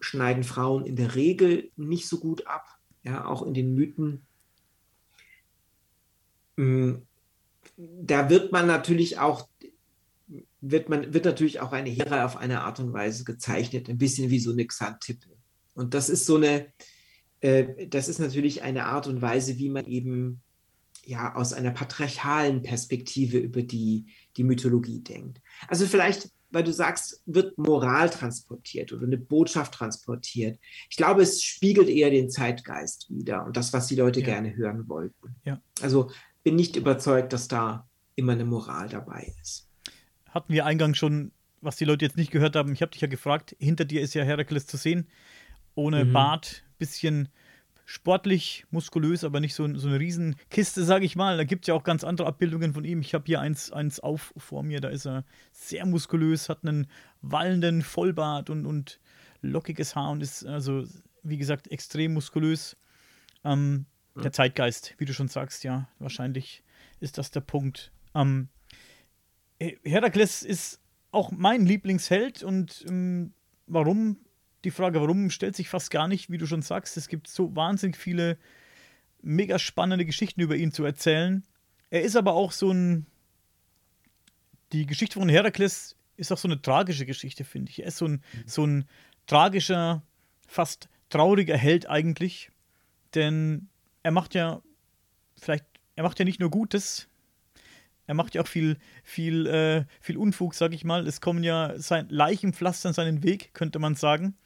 S2: schneiden Frauen in der Regel nicht so gut ab, ja, auch in den Mythen. Da wird man natürlich auch, wird man, wird natürlich auch eine Hera auf eine Art und Weise gezeichnet, ein bisschen wie so eine Xantippe. Und das ist so eine, äh, das ist natürlich eine Art und Weise, wie man eben ja aus einer patriarchalen Perspektive über die, die Mythologie denkt. Also vielleicht weil du sagst, wird Moral transportiert oder eine Botschaft transportiert. Ich glaube, es spiegelt eher den Zeitgeist wieder und das, was die Leute ja. gerne hören wollten. Ja. Also bin nicht überzeugt, dass da immer eine Moral dabei ist.
S1: Hatten wir eingangs schon, was die Leute jetzt nicht gehört haben, ich habe dich ja gefragt, hinter dir ist ja Herakles zu sehen, ohne mhm. Bart, bisschen sportlich, muskulös, aber nicht so, so eine Riesenkiste, sage ich mal. Da gibt es ja auch ganz andere Abbildungen von ihm. Ich habe hier eins, eins auf vor mir, da ist er sehr muskulös, hat einen wallenden Vollbart und, und lockiges Haar und ist also, wie gesagt, extrem muskulös. Ähm, ja. Der Zeitgeist, wie du schon sagst, ja, wahrscheinlich ist das der Punkt. Ähm, Herakles ist auch mein Lieblingsheld und ähm, warum die Frage, warum, stellt sich fast gar nicht, wie du schon sagst. Es gibt so wahnsinnig viele mega spannende Geschichten über ihn zu erzählen. Er ist aber auch so ein. Die Geschichte von Herakles ist auch so eine tragische Geschichte, finde ich. Er ist so ein, mhm. so ein tragischer, fast trauriger Held eigentlich. Denn er macht ja vielleicht, er macht ja nicht nur Gutes, er macht ja auch viel, viel, äh, viel Unfug, sag ich mal. Es kommen ja sein Leichenpflaster seinen Weg, könnte man sagen.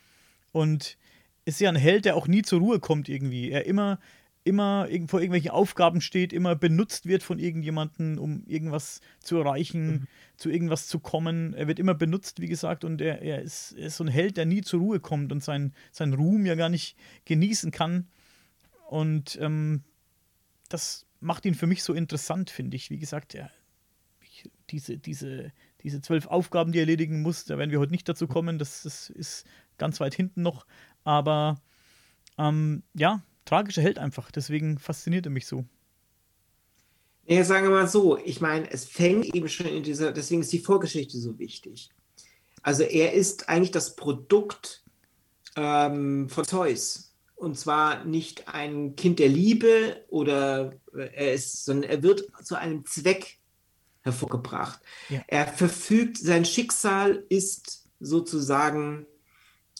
S1: Und ist ja ein Held, der auch nie zur Ruhe kommt irgendwie. Er immer, immer vor irgendwelchen Aufgaben steht, immer benutzt wird von irgendjemandem, um irgendwas zu erreichen, mhm. zu irgendwas zu kommen. Er wird immer benutzt, wie gesagt, und er, er, ist, er ist so ein Held, der nie zur Ruhe kommt und sein, seinen Ruhm ja gar nicht genießen kann. Und ähm, das macht ihn für mich so interessant, finde ich. Wie gesagt, er, ich, diese, diese, diese zwölf Aufgaben, die er erledigen muss, da werden wir heute nicht dazu kommen. Das, das ist ganz weit hinten noch. Aber ähm, ja, tragischer Held einfach. Deswegen fasziniert er mich so.
S2: Ja, sagen wir mal so, ich meine, es fängt eben schon in dieser, deswegen ist die Vorgeschichte so wichtig. Also er ist eigentlich das Produkt ähm, von Zeus. Und zwar nicht ein Kind der Liebe oder äh, er ist, sondern er wird zu einem Zweck hervorgebracht. Ja. Er verfügt, sein Schicksal ist sozusagen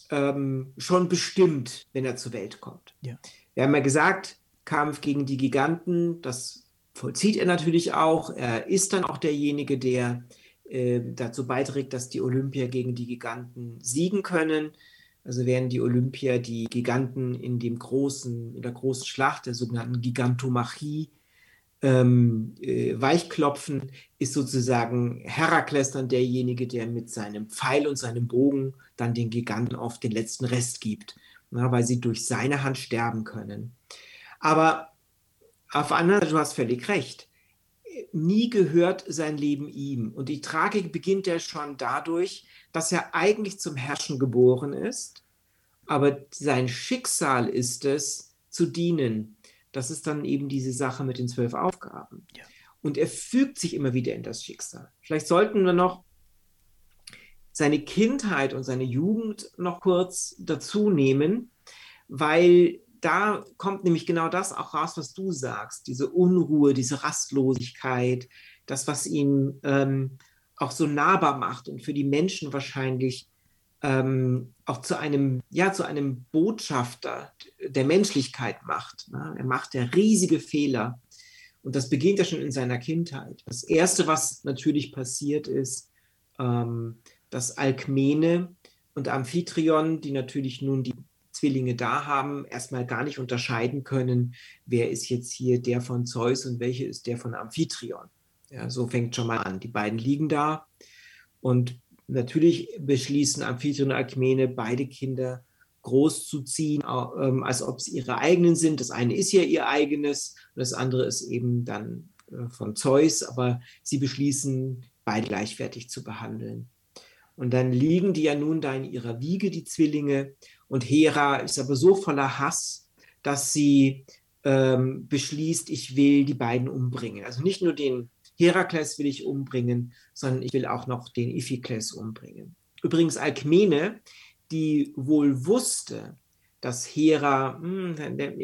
S2: ähm, schon bestimmt, wenn er zur Welt kommt. Ja. Wir haben ja gesagt, Kampf gegen die Giganten, das vollzieht er natürlich auch. Er ist dann auch derjenige, der äh, dazu beiträgt, dass die Olympier gegen die Giganten siegen können. Also werden die Olympier die Giganten in dem großen, in der großen Schlacht, der sogenannten Gigantomachie, ähm, äh, weichklopfen, ist sozusagen Herakles dann derjenige, der mit seinem Pfeil und seinem Bogen dann den Giganten oft den letzten Rest gibt, na, weil sie durch seine Hand sterben können. Aber auf der anderen Seite, du hast völlig recht, nie gehört sein Leben ihm. Und die Tragik beginnt ja schon dadurch, dass er eigentlich zum Herrschen geboren ist, aber sein Schicksal ist es, zu dienen, das ist dann eben diese Sache mit den zwölf Aufgaben. Ja. Und er fügt sich immer wieder in das Schicksal. Vielleicht sollten wir noch seine Kindheit und seine Jugend noch kurz dazu nehmen, weil da kommt nämlich genau das auch raus, was du sagst, diese Unruhe, diese Rastlosigkeit, das, was ihn ähm, auch so nahbar macht und für die Menschen wahrscheinlich ähm, auch zu einem, ja, zu einem Botschafter der Menschlichkeit macht. Ne? Er macht ja riesige Fehler. Und das beginnt ja schon in seiner Kindheit. Das Erste, was natürlich passiert, ist, ähm, dass Alkmene und Amphitryon, die natürlich nun die Zwillinge da haben, erstmal gar nicht unterscheiden können, wer ist jetzt hier der von Zeus und welche ist der von Amphitryon. Ja, so fängt schon mal an. Die beiden liegen da und Natürlich beschließen Amphitryon und Alkmene, beide Kinder großzuziehen, ähm, als ob sie ihre eigenen sind. Das eine ist ja ihr eigenes und das andere ist eben dann äh, von Zeus, aber sie beschließen, beide gleichwertig zu behandeln. Und dann liegen die ja nun da in ihrer Wiege, die Zwillinge, und Hera ist aber so voller Hass, dass sie ähm, beschließt, ich will die beiden umbringen. Also nicht nur den Herakles will ich umbringen, sondern ich will auch noch den Iphikles umbringen. Übrigens Alkmene, die wohl wusste, dass Hera, hm,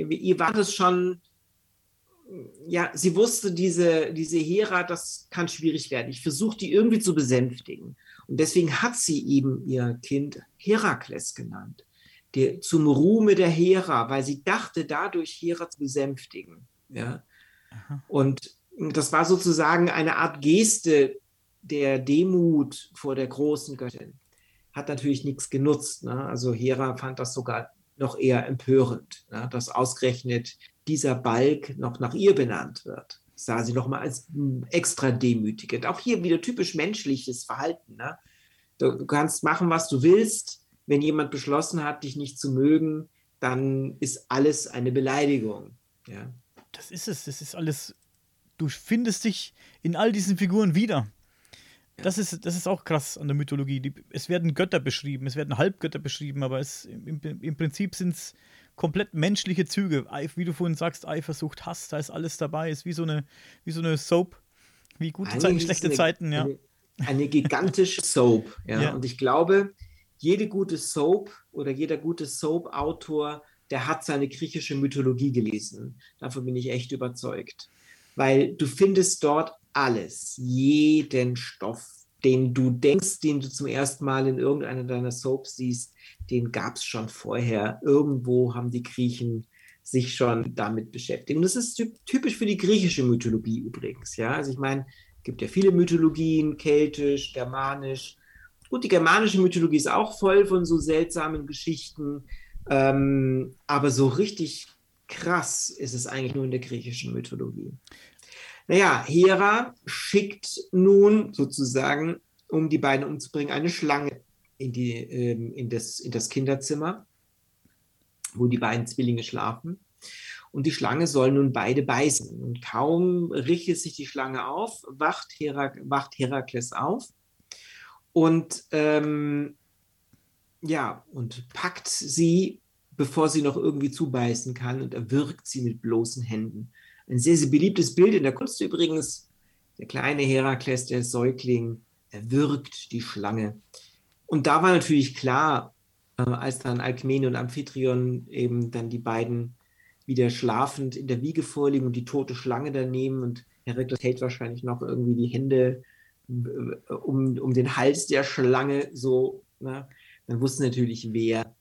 S2: ihr war das schon, ja, sie wusste, diese, diese Hera, das kann schwierig werden. Ich versuche die irgendwie zu besänftigen. Und deswegen hat sie eben ihr Kind Herakles genannt, der, zum Ruhme der Hera, weil sie dachte, dadurch Hera zu besänftigen. Ja? Und das war sozusagen eine Art Geste der Demut vor der großen Göttin. Hat natürlich nichts genutzt. Ne? Also Hera fand das sogar noch eher empörend, ne? dass ausgerechnet dieser Balk noch nach ihr benannt wird. Das sah sie nochmal als extra demütigend. Auch hier wieder typisch menschliches Verhalten. Ne? Du kannst machen, was du willst. Wenn jemand beschlossen hat, dich nicht zu mögen, dann ist alles eine Beleidigung. Ja.
S1: Das ist es. Das ist alles du findest dich in all diesen Figuren wieder. Das ist, das ist auch krass an der Mythologie. Die, es werden Götter beschrieben, es werden Halbgötter beschrieben, aber es, im, im Prinzip sind es komplett menschliche Züge. Wie du vorhin sagst, Eifersucht, Hass, da ist alles dabei. Ist wie so eine, wie so eine Soap. Wie gute Zeiten, schlechte eine, Zeiten, ja.
S2: Eine, eine gigantische Soap, ja. ja. Und ich glaube, jede gute Soap oder jeder gute Soap-Autor, der hat seine griechische Mythologie gelesen. Davon bin ich echt überzeugt weil du findest dort alles, jeden Stoff, den du denkst, den du zum ersten Mal in irgendeiner deiner Soaps siehst, den gab es schon vorher. Irgendwo haben die Griechen sich schon damit beschäftigt. Und das ist typisch für die griechische Mythologie übrigens. Ja, also ich meine, es gibt ja viele Mythologien, keltisch, germanisch. Gut, die germanische Mythologie ist auch voll von so seltsamen Geschichten, ähm, aber so richtig krass ist es eigentlich nur in der griechischen Mythologie. Naja, Hera schickt nun sozusagen, um die beiden umzubringen, eine Schlange in, die, ähm, in, das, in das Kinderzimmer, wo die beiden Zwillinge schlafen. Und die Schlange soll nun beide beißen. Und kaum richtet sich die Schlange auf, wacht, Herak wacht Herakles auf und ähm, ja, und packt sie, bevor sie noch irgendwie zubeißen kann und erwürgt sie mit bloßen Händen. Ein sehr, sehr beliebtes Bild in der Kunst übrigens. Der kleine Herakles, der Säugling, erwürgt die Schlange. Und da war natürlich klar, äh, als dann Alkmene und Amphitryon eben dann die beiden wieder schlafend in der Wiege vorliegen und die tote Schlange daneben und Herakles hält wahrscheinlich noch irgendwie die Hände um, um den Hals der Schlange so, ne? dann wusste natürlich, wer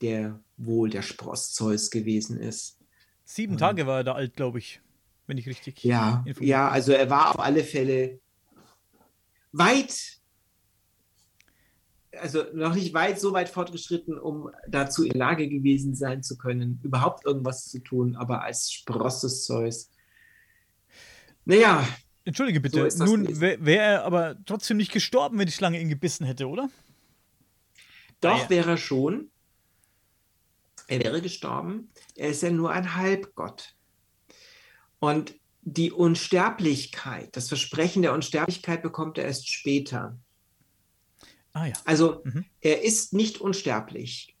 S2: der wohl der Spross Zeus gewesen ist.
S1: Sieben Tage war er da alt, glaube ich, wenn ich richtig.
S2: Ja, ja, also er war auf alle Fälle weit, also noch nicht weit, so weit fortgeschritten, um dazu in Lage gewesen sein zu können, überhaupt irgendwas zu tun, aber als Spross des Zeus. Naja,
S1: Entschuldige bitte, so nun wäre wär er aber trotzdem nicht gestorben, wenn die Schlange ihn gebissen hätte, oder?
S2: Doch, ah, ja. wäre er schon. Er wäre gestorben. Er ist ja nur ein Halbgott. Und die Unsterblichkeit, das Versprechen der Unsterblichkeit bekommt er erst später. Ah, ja. Also mhm. er ist nicht unsterblich.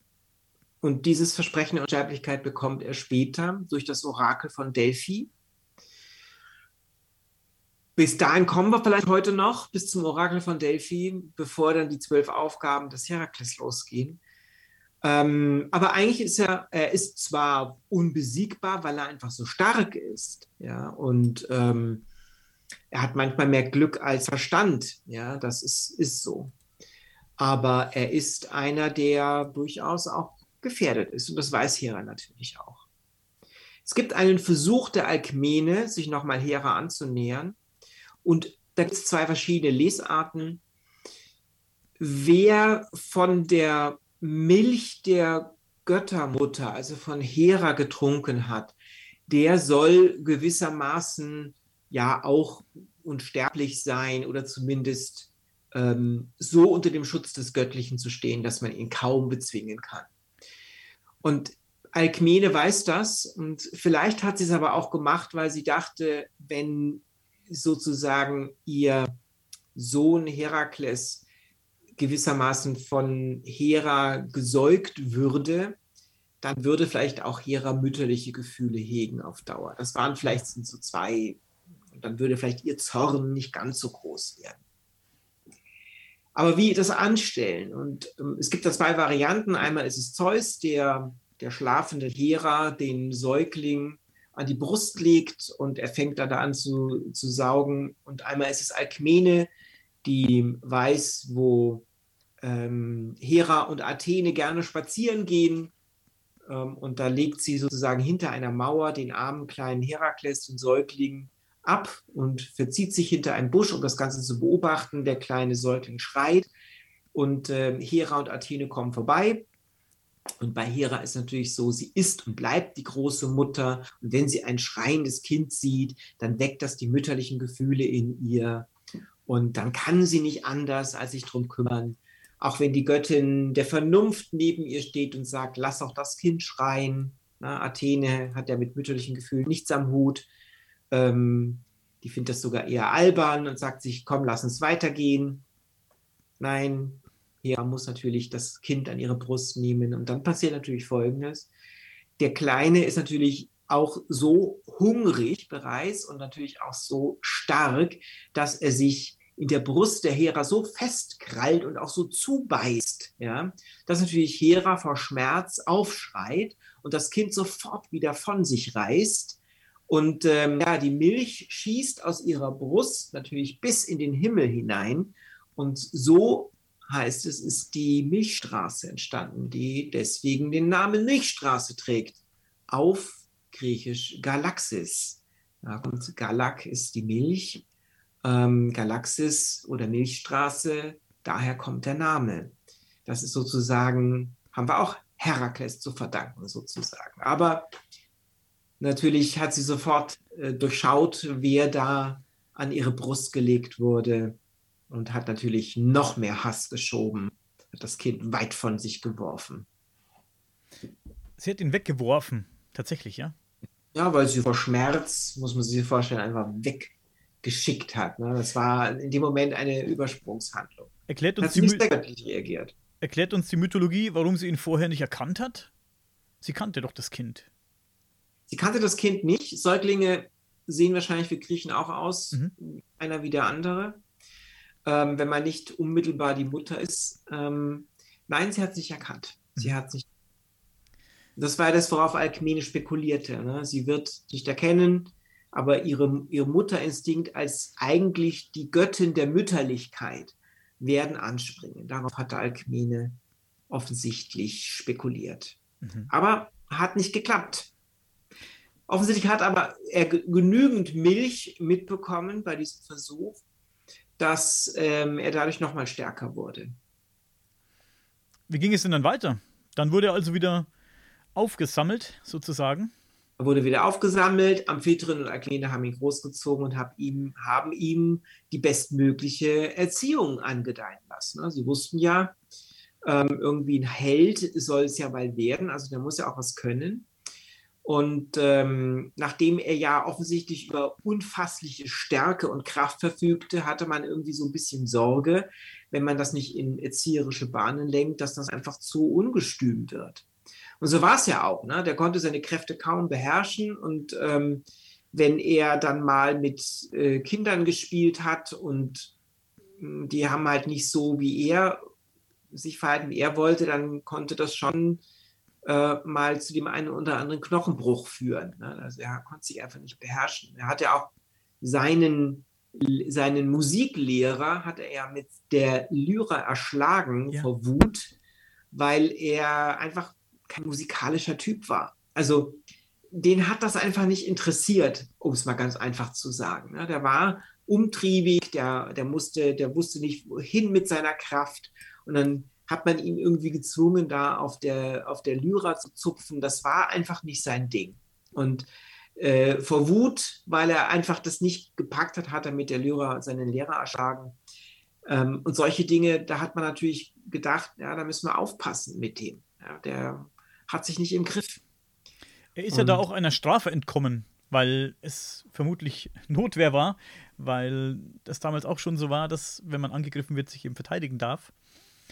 S2: Und dieses Versprechen der Unsterblichkeit bekommt er später durch das Orakel von Delphi. Bis dahin kommen wir vielleicht heute noch, bis zum Orakel von Delphi, bevor dann die zwölf Aufgaben des Herakles losgehen. Ähm, aber eigentlich ist er, er ist zwar unbesiegbar, weil er einfach so stark ist, ja, und ähm, er hat manchmal mehr Glück als Verstand, ja, das ist, ist so. Aber er ist einer, der durchaus auch gefährdet ist und das weiß Hera natürlich auch. Es gibt einen Versuch der Alkmene, sich nochmal Hera anzunähern. Und da gibt es zwei verschiedene Lesarten. Wer von der Milch der Göttermutter, also von Hera, getrunken hat, der soll gewissermaßen ja auch unsterblich sein oder zumindest ähm, so unter dem Schutz des Göttlichen zu stehen, dass man ihn kaum bezwingen kann. Und Alkmene weiß das und vielleicht hat sie es aber auch gemacht, weil sie dachte, wenn sozusagen ihr Sohn Herakles gewissermaßen von Hera gesäugt würde, dann würde vielleicht auch Hera mütterliche Gefühle hegen auf Dauer. Das waren vielleicht so zwei, und dann würde vielleicht ihr Zorn nicht ganz so groß werden. Aber wie das anstellen? Und ähm, es gibt da zwei Varianten. Einmal ist es Zeus, der der schlafende Hera den Säugling an die Brust legt und er fängt dann da an zu, zu saugen. Und einmal ist es Alkmene, die weiß, wo ähm, Hera und Athene gerne spazieren gehen. Ähm, und da legt sie sozusagen hinter einer Mauer den armen kleinen Herakles, den Säugling, ab und verzieht sich hinter einen Busch, um das Ganze zu beobachten. Der kleine Säugling schreit und äh, Hera und Athene kommen vorbei und bei Hera ist natürlich so, sie ist und bleibt die große Mutter. Und wenn sie ein schreiendes Kind sieht, dann weckt das die mütterlichen Gefühle in ihr. Und dann kann sie nicht anders, als sich darum kümmern. Auch wenn die Göttin der Vernunft neben ihr steht und sagt, lass auch das Kind schreien. Na, Athene hat ja mit mütterlichen Gefühlen nichts am Hut. Ähm, die findet das sogar eher albern und sagt sich, komm, lass uns weitergehen. Nein, Hera muss natürlich das Kind an ihre Brust nehmen. Und dann passiert natürlich Folgendes. Der Kleine ist natürlich auch so hungrig bereits und natürlich auch so stark, dass er sich in der Brust der Hera so festkrallt und auch so zubeißt, ja, dass natürlich Hera vor Schmerz aufschreit und das Kind sofort wieder von sich reißt. Und ähm, ja, die Milch schießt aus ihrer Brust natürlich bis in den Himmel hinein. Und so heißt es, ist die Milchstraße entstanden, die deswegen den Namen Milchstraße trägt. Auf Griechisch Galaxis. Ja, und Galak ist die Milch. Ähm, Galaxis oder Milchstraße daher kommt der Name. Das ist sozusagen, haben wir auch Herakles zu verdanken, sozusagen. Aber natürlich hat sie sofort äh, durchschaut, wer da an ihre Brust gelegt wurde und hat natürlich noch mehr Hass geschoben, hat das Kind weit von sich geworfen.
S1: Sie hat ihn weggeworfen, tatsächlich, ja?
S2: Ja, weil sie vor Schmerz, muss man sich vorstellen, einfach weggeschickt hat. Ne? Das war in dem Moment eine Übersprungshandlung.
S1: Erklärt uns, die reagiert. erklärt uns die Mythologie, warum sie ihn vorher nicht erkannt hat? Sie kannte doch das Kind.
S2: Sie kannte das Kind nicht. Säuglinge sehen wahrscheinlich für Griechen auch aus, mhm. einer wie der andere, ähm, wenn man nicht unmittelbar die Mutter ist. Ähm, nein, sie hat sich erkannt. Sie mhm. hat sich. Das war das, worauf Alkmene spekulierte. Ne? Sie wird nicht erkennen, aber ihre, ihr Mutterinstinkt als eigentlich die Göttin der Mütterlichkeit werden anspringen. Darauf hatte Alkmene offensichtlich spekuliert. Mhm. Aber hat nicht geklappt. Offensichtlich hat aber er genügend Milch mitbekommen bei diesem Versuch, dass ähm, er dadurch nochmal stärker wurde.
S1: Wie ging es denn dann weiter? Dann wurde er also wieder aufgesammelt, sozusagen.
S2: Er wurde wieder aufgesammelt. Amphitryon und Aklene haben ihn großgezogen und haben ihm, haben ihm die bestmögliche Erziehung angedeihen lassen. Sie wussten ja, ähm, irgendwie ein Held soll es ja bald werden, also der muss ja auch was können. Und ähm, nachdem er ja offensichtlich über unfassliche Stärke und Kraft verfügte, hatte man irgendwie so ein bisschen Sorge, wenn man das nicht in erzieherische Bahnen lenkt, dass das einfach zu ungestüm wird. Und so war es ja auch. Ne? Der konnte seine Kräfte kaum beherrschen. Und ähm, wenn er dann mal mit äh, Kindern gespielt hat und hm, die haben halt nicht so wie er sich verhalten, wie er wollte, dann konnte das schon äh, mal zu dem einen oder anderen Knochenbruch führen. Ne? Also er konnte sich einfach nicht beherrschen. Er hatte auch seinen, seinen Musiklehrer, hat er mit der Lyra erschlagen ja. vor Wut, weil er einfach kein musikalischer Typ war. Also den hat das einfach nicht interessiert, um es mal ganz einfach zu sagen. Ne? Der war umtriebig, der, der, musste, der wusste nicht, wohin mit seiner Kraft. Und dann hat man ihn irgendwie gezwungen, da auf der, auf der Lyra zu zupfen. Das war einfach nicht sein Ding. Und äh, vor Wut, weil er einfach das nicht gepackt hat, hat er mit der Lyra seinen Lehrer erschlagen. Ähm, und solche Dinge, da hat man natürlich gedacht, ja, da müssen wir aufpassen mit dem. Ja, der hat sich nicht im Griff.
S1: Er ist und, ja da auch einer Strafe entkommen, weil es vermutlich Notwehr war, weil das damals auch schon so war, dass, wenn man angegriffen wird, sich eben verteidigen darf.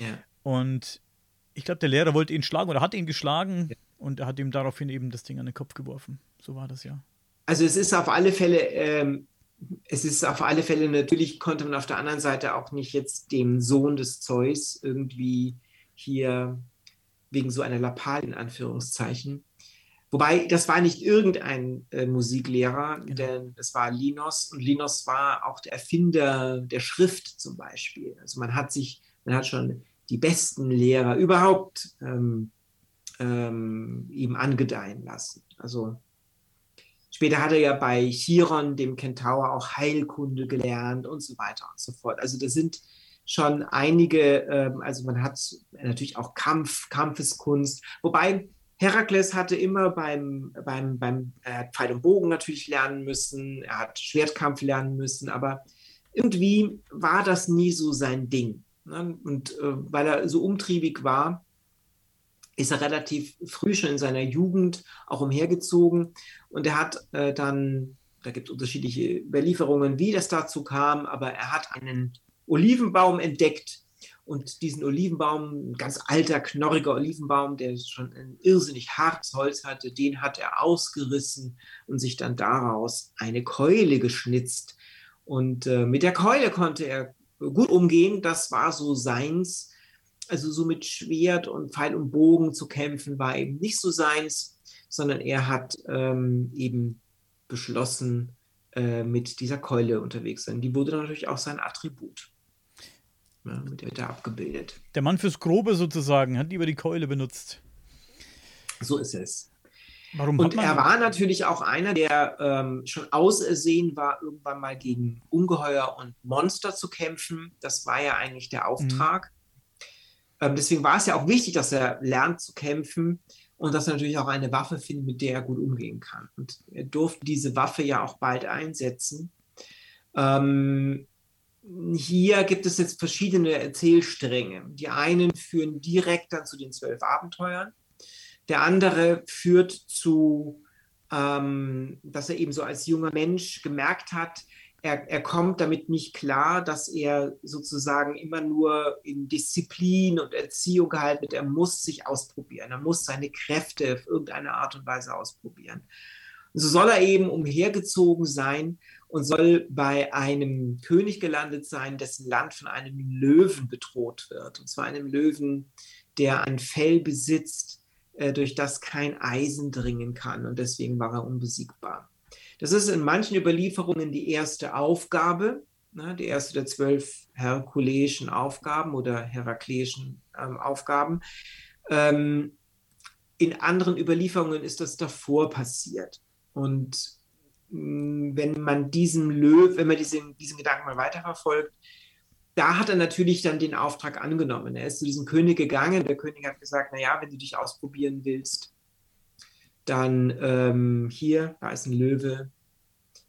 S1: Ja. Und ich glaube, der Lehrer wollte ihn schlagen oder hat ihn geschlagen ja. und er hat ihm daraufhin eben das Ding an den Kopf geworfen. So war das ja.
S2: Also es ist auf alle Fälle, ähm, es ist auf alle Fälle, natürlich konnte man auf der anderen Seite auch nicht jetzt dem Sohn des Zeus irgendwie hier wegen so einer Lappal in Anführungszeichen. Wobei, das war nicht irgendein äh, Musiklehrer, genau. denn es war Linos und Linos war auch der Erfinder der Schrift zum Beispiel. Also man hat sich, man hat schon die besten Lehrer überhaupt ähm, ähm, ihm angedeihen lassen. Also später hat er ja bei Chiron, dem Kentaur, auch Heilkunde gelernt und so weiter und so fort. Also das sind schon einige, ähm, also man hat natürlich auch Kampf, Kampfeskunst, wobei Herakles hatte immer beim, beim, beim hat Pfeil und Bogen natürlich lernen müssen, er hat Schwertkampf lernen müssen, aber irgendwie war das nie so sein Ding. Ne? Und äh, weil er so umtriebig war, ist er relativ früh schon in seiner Jugend auch umhergezogen. Und er hat äh, dann, da gibt es unterschiedliche Überlieferungen, wie das dazu kam, aber er hat einen Olivenbaum entdeckt. Und diesen Olivenbaum, ein ganz alter, knorriger Olivenbaum, der schon ein irrsinnig hartes Holz hatte, den hat er ausgerissen und sich dann daraus eine Keule geschnitzt. Und äh, mit der Keule konnte er gut umgehen. Das war so seins. Also so mit Schwert und Pfeil und Bogen zu kämpfen war eben nicht so seins, sondern er hat ähm, eben beschlossen, äh, mit dieser Keule unterwegs sein. Die wurde dann natürlich auch sein Attribut. Ja, mit der wird er abgebildet.
S1: Der Mann fürs Grobe sozusagen hat lieber die Keule benutzt.
S2: So ist es. Warum und er war natürlich auch einer, der ähm, schon ausersehen war, irgendwann mal gegen Ungeheuer und Monster zu kämpfen. Das war ja eigentlich der Auftrag. Mhm. Ähm, deswegen war es ja auch wichtig, dass er lernt zu kämpfen und dass er natürlich auch eine Waffe findet, mit der er gut umgehen kann. Und er durfte diese Waffe ja auch bald einsetzen. Ähm, hier gibt es jetzt verschiedene Erzählstränge. Die einen führen direkt dann zu den zwölf Abenteuern. Der andere führt zu, ähm, dass er eben so als junger Mensch gemerkt hat, er, er, kommt damit nicht klar, dass er sozusagen immer nur in Disziplin und Erziehung gehalten wird. Er muss sich ausprobieren. Er muss seine Kräfte auf irgendeine Art und Weise ausprobieren. Und so soll er eben umhergezogen sein und soll bei einem König gelandet sein, dessen Land von einem Löwen bedroht wird. Und zwar einem Löwen, der ein Fell besitzt, äh, durch das kein Eisen dringen kann. Und deswegen war er unbesiegbar. Das ist in manchen Überlieferungen die erste Aufgabe, ne, die erste der zwölf herkuleischen Aufgaben oder herakleischen ähm, Aufgaben. Ähm, in anderen Überlieferungen ist das davor passiert. Und mm, wenn man diesen Löw, wenn man diesen, diesen Gedanken mal weiterverfolgt, da hat er natürlich dann den Auftrag angenommen. Er ist zu diesem König gegangen. Der König hat gesagt: Naja, wenn du dich ausprobieren willst, dann ähm, hier, da ist ein Löwe,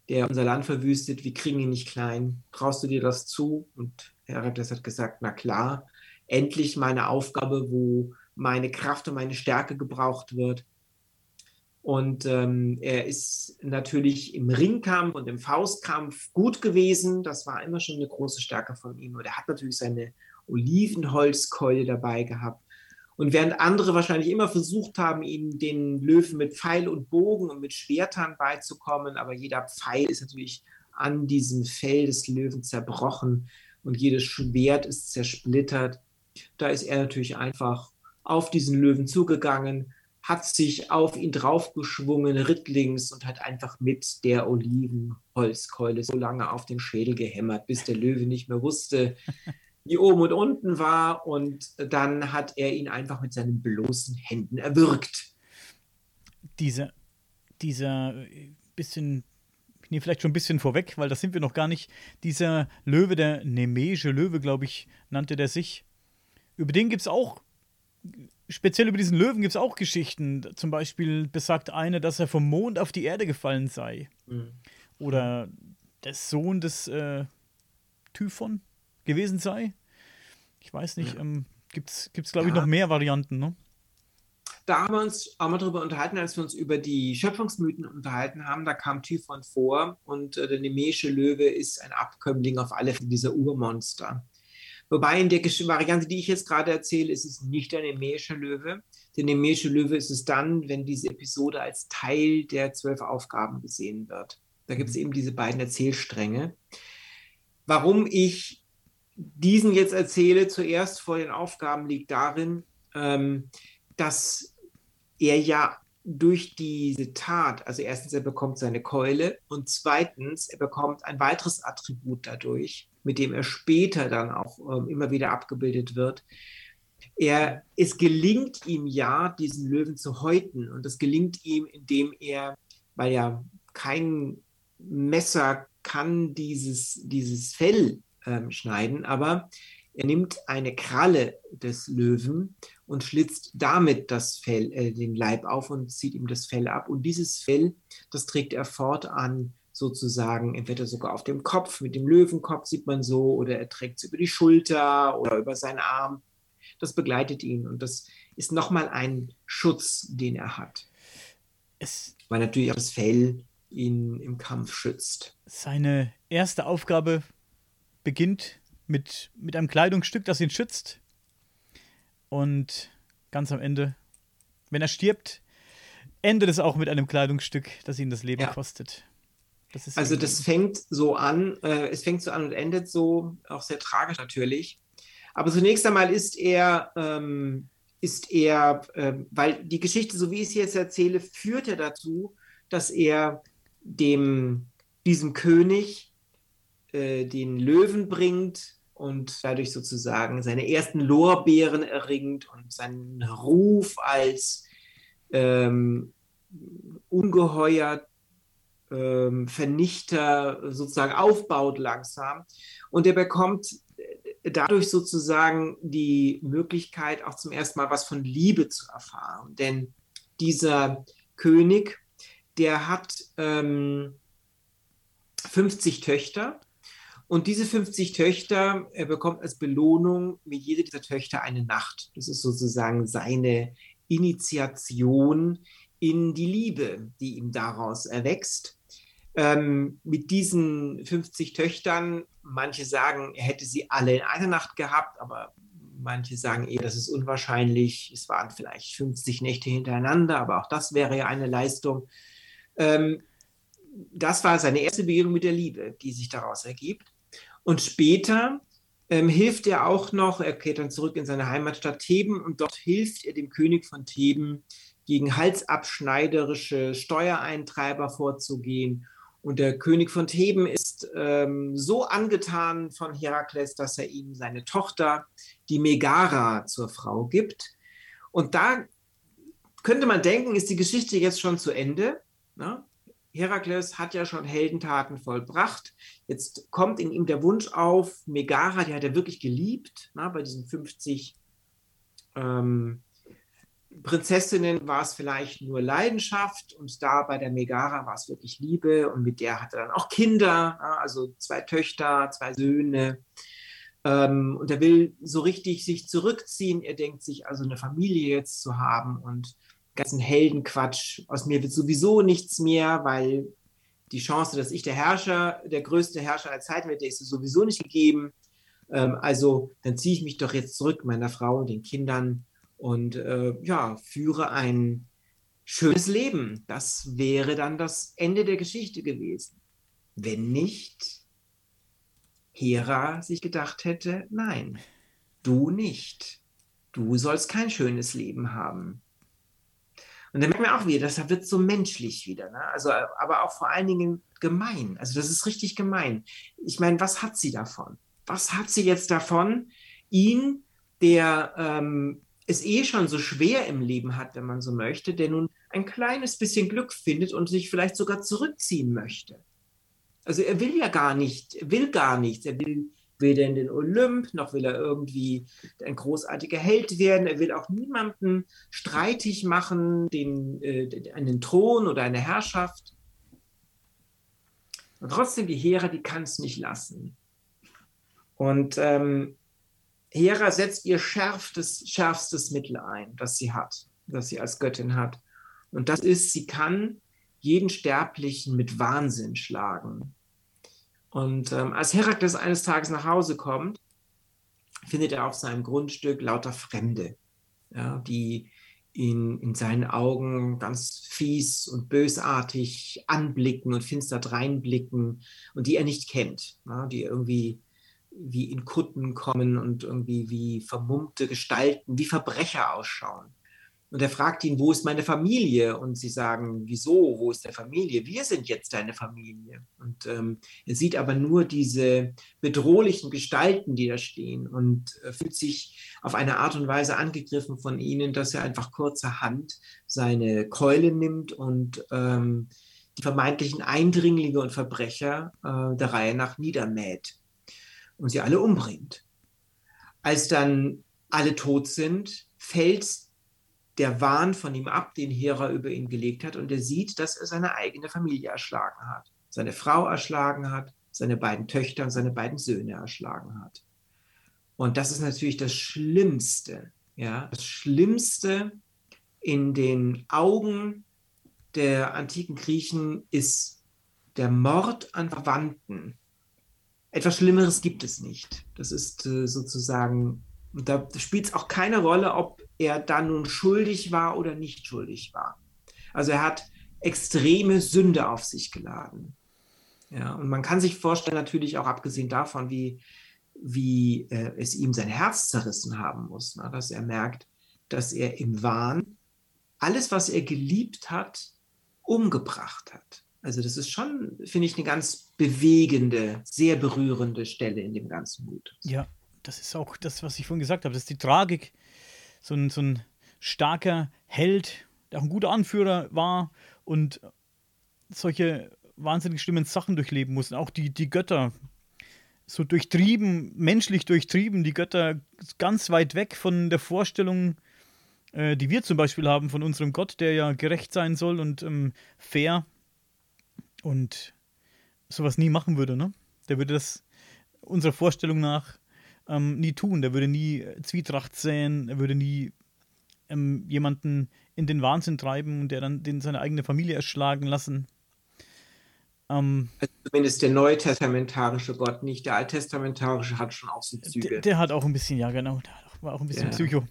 S2: der unser Land verwüstet. Wir kriegen ihn nicht klein. Traust du dir das zu? Und Herakles hat gesagt: Na klar, endlich meine Aufgabe, wo meine Kraft und meine Stärke gebraucht wird. Und ähm, er ist natürlich im Ringkampf und im Faustkampf gut gewesen. Das war immer schon eine große Stärke von ihm. Und er hat natürlich seine Olivenholzkeule dabei gehabt. Und während andere wahrscheinlich immer versucht haben, ihm den Löwen mit Pfeil und Bogen und mit Schwertern beizukommen, aber jeder Pfeil ist natürlich an diesem Fell des Löwen zerbrochen und jedes Schwert ist zersplittert. Da ist er natürlich einfach auf diesen Löwen zugegangen, hat sich auf ihn draufgeschwungen, rittlings und hat einfach mit der Olivenholzkeule so lange auf den Schädel gehämmert, bis der Löwe nicht mehr wusste, wie oben und unten war. Und dann hat er ihn einfach mit seinen bloßen Händen erwürgt.
S1: Dieser, dieser äh, bisschen ich nehme vielleicht schon ein bisschen vorweg, weil das sind wir noch gar nicht. Dieser Löwe, der Nemesche Löwe, glaube ich, nannte der sich. Über den gibt es auch speziell über diesen Löwen gibt es auch Geschichten. Zum Beispiel besagt eine, dass er vom Mond auf die Erde gefallen sei. Mhm. Oder der Sohn des äh, Typhon gewesen sei. Ich weiß nicht, ja. ähm, gibt es, glaube ich, ja. noch mehr Varianten, ne?
S2: Da haben wir uns auch mal drüber unterhalten, als wir uns über die Schöpfungsmythen unterhalten haben. Da kam Typhon vor und äh, der Nemesche Löwe ist ein Abkömmling auf alle dieser Urmonster. Wobei in der Variante, die ich jetzt gerade erzähle, ist es nicht der nemäische Löwe. Der nemäische Löwe ist es dann, wenn diese Episode als Teil der zwölf Aufgaben gesehen wird. Da gibt es mhm. eben diese beiden Erzählstränge. Warum ich diesen jetzt erzähle, zuerst vor den Aufgaben, liegt darin, ähm, dass er ja durch diese Tat, also erstens, er bekommt seine Keule und zweitens, er bekommt ein weiteres Attribut dadurch, mit dem er später dann auch ähm, immer wieder abgebildet wird. Er, es gelingt ihm ja, diesen Löwen zu häuten. Und das gelingt ihm, indem er, weil ja kein Messer kann dieses, dieses Fell ähm, schneiden, aber er nimmt eine Kralle des Löwen und schlitzt damit das Fell, äh, den Leib auf und zieht ihm das Fell ab. Und dieses Fell, das trägt er fortan sozusagen entweder sogar auf dem Kopf, mit dem Löwenkopf sieht man so, oder er trägt es über die Schulter oder über seinen Arm. Das begleitet ihn und das ist nochmal ein Schutz, den er hat. Es Weil natürlich auch das Fell ihn im Kampf schützt.
S1: Seine erste Aufgabe beginnt mit, mit einem Kleidungsstück, das ihn schützt. Und ganz am Ende, wenn er stirbt, endet es auch mit einem Kleidungsstück, das ihn das Leben ja. kostet.
S2: Das also das fängt so an, äh, es fängt so an und endet so, auch sehr tragisch natürlich. Aber zunächst einmal ist er, ähm, ist er, äh, weil die Geschichte, so wie ich sie jetzt erzähle, führt er dazu, dass er dem, diesem König äh, den Löwen bringt und dadurch sozusagen seine ersten Lorbeeren erringt und seinen Ruf als ähm, Ungeheuer, ähm, Vernichter sozusagen aufbaut langsam. Und er bekommt dadurch sozusagen die Möglichkeit, auch zum ersten Mal was von Liebe zu erfahren. Denn dieser König, der hat ähm, 50 Töchter und diese 50 Töchter, er bekommt als Belohnung mit jeder dieser Töchter eine Nacht. Das ist sozusagen seine Initiation in die Liebe, die ihm daraus erwächst. Ähm, mit diesen 50 Töchtern, manche sagen, er hätte sie alle in einer Nacht gehabt, aber manche sagen eher, das ist unwahrscheinlich. Es waren vielleicht 50 Nächte hintereinander, aber auch das wäre ja eine Leistung. Ähm, das war seine erste Begegnung mit der Liebe, die sich daraus ergibt. Und später ähm, hilft er auch noch, er kehrt dann zurück in seine Heimatstadt Theben und dort hilft er dem König von Theben, gegen halsabschneiderische Steuereintreiber vorzugehen. Und der König von Theben ist ähm, so angetan von Herakles, dass er ihm seine Tochter, die Megara, zur Frau gibt. Und da könnte man denken, ist die Geschichte jetzt schon zu Ende. Ne? Herakles hat ja schon Heldentaten vollbracht. Jetzt kommt in ihm der Wunsch auf, Megara, die hat er wirklich geliebt. Na, bei diesen 50 ähm, Prinzessinnen war es vielleicht nur Leidenschaft und da bei der Megara war es wirklich Liebe und mit der hat er dann auch Kinder, also zwei Töchter, zwei Söhne. Ähm, und er will so richtig sich zurückziehen. Er denkt sich also eine Familie jetzt zu haben und ganzen Heldenquatsch. Aus mir wird sowieso nichts mehr, weil die Chance, dass ich der Herrscher, der größte Herrscher aller Zeiten werde, ist sowieso nicht gegeben. Ähm, also dann ziehe ich mich doch jetzt zurück meiner Frau und den Kindern und äh, ja, führe ein schönes Leben. Das wäre dann das Ende der Geschichte gewesen. Wenn nicht Hera sich gedacht hätte, nein, du nicht. Du sollst kein schönes Leben haben. Und dann merkt man auch wieder, das wird so menschlich wieder. Ne? Also, aber auch vor allen Dingen gemein. Also das ist richtig gemein. Ich meine, was hat sie davon? Was hat sie jetzt davon, ihn, der ähm, es eh schon so schwer im Leben hat, wenn man so möchte, der nun ein kleines bisschen Glück findet und sich vielleicht sogar zurückziehen möchte. Also er will ja gar nicht, will gar nichts. Er will weder in den Olymp, noch will er irgendwie ein großartiger Held werden. Er will auch niemanden streitig machen, den, äh, einen Thron oder eine Herrschaft. Und trotzdem, die Hera, die kann es nicht lassen. Und ähm, Hera setzt ihr schärfstes, schärfstes Mittel ein, das sie hat, das sie als Göttin hat. Und das ist, sie kann jeden Sterblichen mit Wahnsinn schlagen. Und ähm, als Herakles eines Tages nach Hause kommt, findet er auf seinem Grundstück lauter Fremde, ja, die ihn in seinen Augen ganz fies und bösartig anblicken und finster dreinblicken und die er nicht kennt, ja, die irgendwie wie in Kutten kommen und irgendwie wie vermummte Gestalten, wie Verbrecher ausschauen. Und er fragt ihn, wo ist meine Familie? Und sie sagen, wieso, wo ist der Familie? Wir sind jetzt deine Familie. Und ähm, er sieht aber nur diese bedrohlichen Gestalten, die da stehen und äh, fühlt sich auf eine Art und Weise angegriffen von ihnen, dass er einfach kurzerhand seine Keule nimmt und ähm, die vermeintlichen Eindringlinge und Verbrecher äh, der Reihe nach niedermäht und sie alle umbringt. Als dann alle tot sind, fällt der Wahn von ihm ab, den Hera über ihn gelegt hat, und er sieht, dass er seine eigene Familie erschlagen hat, seine Frau erschlagen hat, seine beiden Töchter und seine beiden Söhne erschlagen hat. Und das ist natürlich das Schlimmste, ja, das Schlimmste in den Augen der antiken Griechen ist der Mord an Verwandten. Etwas Schlimmeres gibt es nicht. Das ist äh, sozusagen da spielt es auch keine Rolle, ob er da nun schuldig war oder nicht schuldig war. Also er hat extreme Sünde auf sich geladen. Ja, und man kann sich vorstellen, natürlich auch abgesehen davon, wie, wie äh, es ihm sein Herz zerrissen haben muss, ne? dass er merkt, dass er im Wahn alles, was er geliebt hat, umgebracht hat. Also das ist schon, finde ich, eine ganz bewegende, sehr berührende Stelle in dem ganzen Mut.
S1: Ja, das ist auch das, was ich vorhin gesagt habe, das ist die Tragik. So ein, so ein starker Held, der auch ein guter Anführer war und solche wahnsinnig schlimmen Sachen durchleben mussten. Auch die, die Götter, so durchtrieben, menschlich durchtrieben, die Götter ganz weit weg von der Vorstellung, äh, die wir zum Beispiel haben von unserem Gott, der ja gerecht sein soll und ähm, fair und sowas nie machen würde, ne? Der würde das unserer Vorstellung nach ähm, nie tun. Der würde nie Zwietracht säen, er würde nie ähm, jemanden in den Wahnsinn treiben und der dann den seine eigene Familie erschlagen lassen.
S2: Ähm, also zumindest der neutestamentarische Gott nicht. Der alttestamentarische hat schon auch so Züge.
S1: Der, der hat auch ein bisschen, ja genau, der war auch ein bisschen ja. Psycho.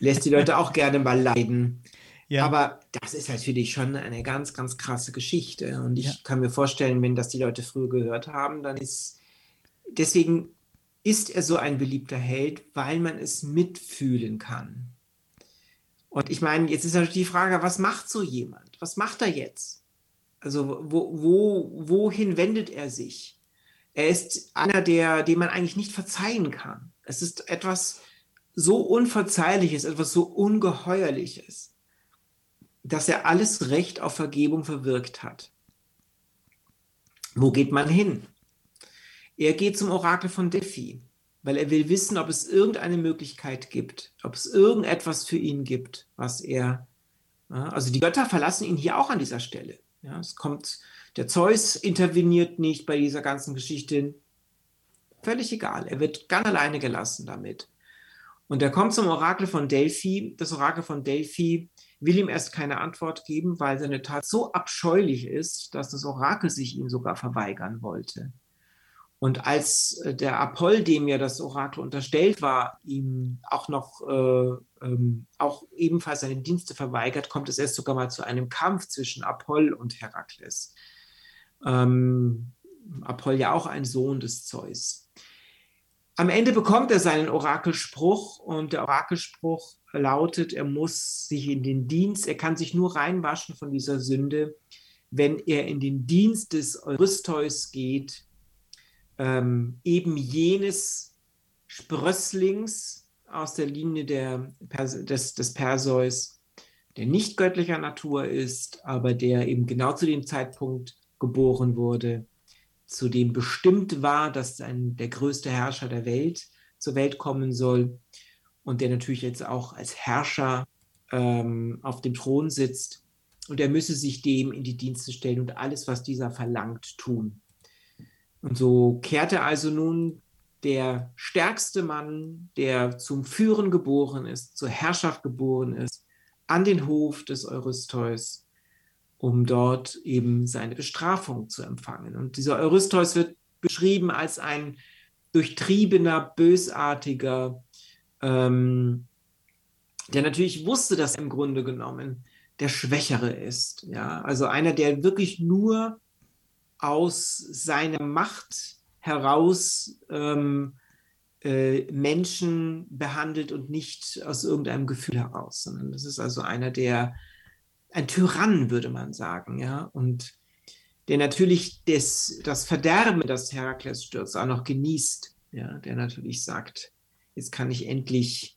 S2: Lässt die Leute auch gerne mal leiden. Ja. Aber das ist natürlich schon eine ganz, ganz krasse Geschichte. Und ich ja. kann mir vorstellen, wenn das die Leute früher gehört haben, dann ist deswegen ist er so ein beliebter Held, weil man es mitfühlen kann. Und ich meine, jetzt ist natürlich die Frage, was macht so jemand? Was macht er jetzt? Also wo, wo, wohin wendet er sich? Er ist einer, der, dem man eigentlich nicht verzeihen kann. Es ist etwas so Unverzeihliches, etwas so Ungeheuerliches, dass er alles Recht auf Vergebung verwirkt hat. Wo geht man hin? Er geht zum Orakel von Delphi, weil er will wissen, ob es irgendeine Möglichkeit gibt, ob es irgendetwas für ihn gibt, was er. Also die Götter verlassen ihn hier auch an dieser Stelle. Ja, es kommt, der Zeus interveniert nicht bei dieser ganzen Geschichte. Völlig egal. Er wird ganz alleine gelassen damit. Und er kommt zum Orakel von Delphi. Das Orakel von Delphi will ihm erst keine Antwort geben, weil seine Tat so abscheulich ist, dass das Orakel sich ihm sogar verweigern wollte. Und als äh, der Apoll, dem ja das Orakel unterstellt war, ihm auch noch äh, ähm, auch ebenfalls seine Dienste verweigert, kommt es erst sogar mal zu einem Kampf zwischen Apoll und Herakles. Ähm, Apoll ja auch ein Sohn des Zeus. Am Ende bekommt er seinen Orakelspruch und der Orakelspruch lautet, er muss sich in den Dienst, er kann sich nur reinwaschen von dieser Sünde, wenn er in den Dienst des Eurystheus geht, ähm, eben jenes Sprösslings aus der Linie der, des, des Perseus, der nicht göttlicher Natur ist, aber der eben genau zu dem Zeitpunkt geboren wurde, zu dem bestimmt war, dass ein, der größte Herrscher der Welt zur Welt kommen soll und der natürlich jetzt auch als Herrscher ähm, auf dem Thron sitzt. Und er müsse sich dem in die Dienste stellen und alles, was dieser verlangt, tun. Und so kehrte also nun der stärkste Mann, der zum Führen geboren ist, zur Herrschaft geboren ist, an den Hof des Eurystheus, um dort eben seine Bestrafung zu empfangen. Und dieser Eurystheus wird beschrieben als ein durchtriebener, bösartiger, ähm, der natürlich wusste, dass er im Grunde genommen der Schwächere ist. Ja? Also einer, der wirklich nur aus seiner Macht heraus ähm, äh, Menschen behandelt und nicht aus irgendeinem Gefühl heraus, sondern das ist also einer, der ein Tyrann, würde man sagen, ja, und der natürlich des, das Verderben, das Herakles stürzt, auch noch genießt, ja, der natürlich sagt, jetzt kann ich endlich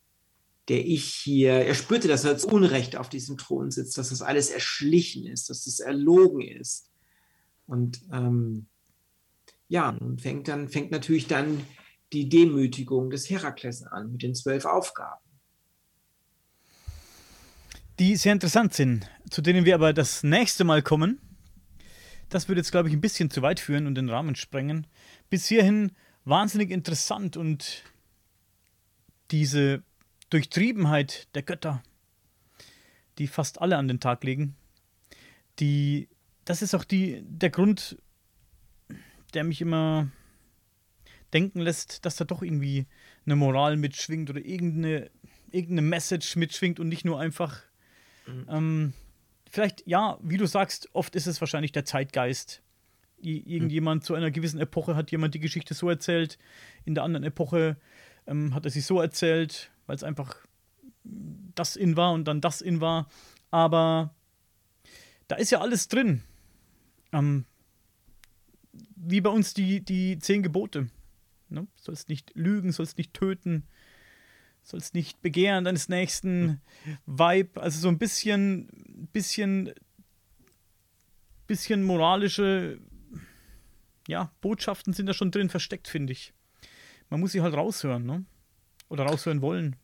S2: der ich hier, er spürte, dass er als Unrecht auf diesem Thron sitzt, dass das alles erschlichen ist, dass das erlogen ist, und ähm, ja, nun fängt dann fängt natürlich dann die Demütigung des Herakles an mit den zwölf Aufgaben.
S1: Die sehr interessant sind, zu denen wir aber das nächste Mal kommen. Das würde jetzt, glaube ich, ein bisschen zu weit führen und den Rahmen sprengen. Bis hierhin wahnsinnig interessant und diese Durchtriebenheit der Götter, die fast alle an den Tag legen, die das ist auch die, der Grund, der mich immer denken lässt, dass da doch irgendwie eine Moral mitschwingt oder irgendeine, irgendeine Message mitschwingt und nicht nur einfach. Mhm. Ähm, vielleicht, ja, wie du sagst, oft ist es wahrscheinlich der Zeitgeist. Irgendjemand mhm. zu einer gewissen Epoche hat jemand die Geschichte so erzählt, in der anderen Epoche ähm, hat er sie so erzählt, weil es einfach das in war und dann das in war. Aber da ist ja alles drin ähm, wie bei uns die, die zehn Gebote. Ne? Sollst nicht lügen, sollst nicht töten, sollst nicht begehren deines nächsten Weib. Also so ein bisschen bisschen, bisschen moralische ja, Botschaften sind da schon drin versteckt, finde ich. Man muss sie halt raushören, ne? Oder raushören wollen.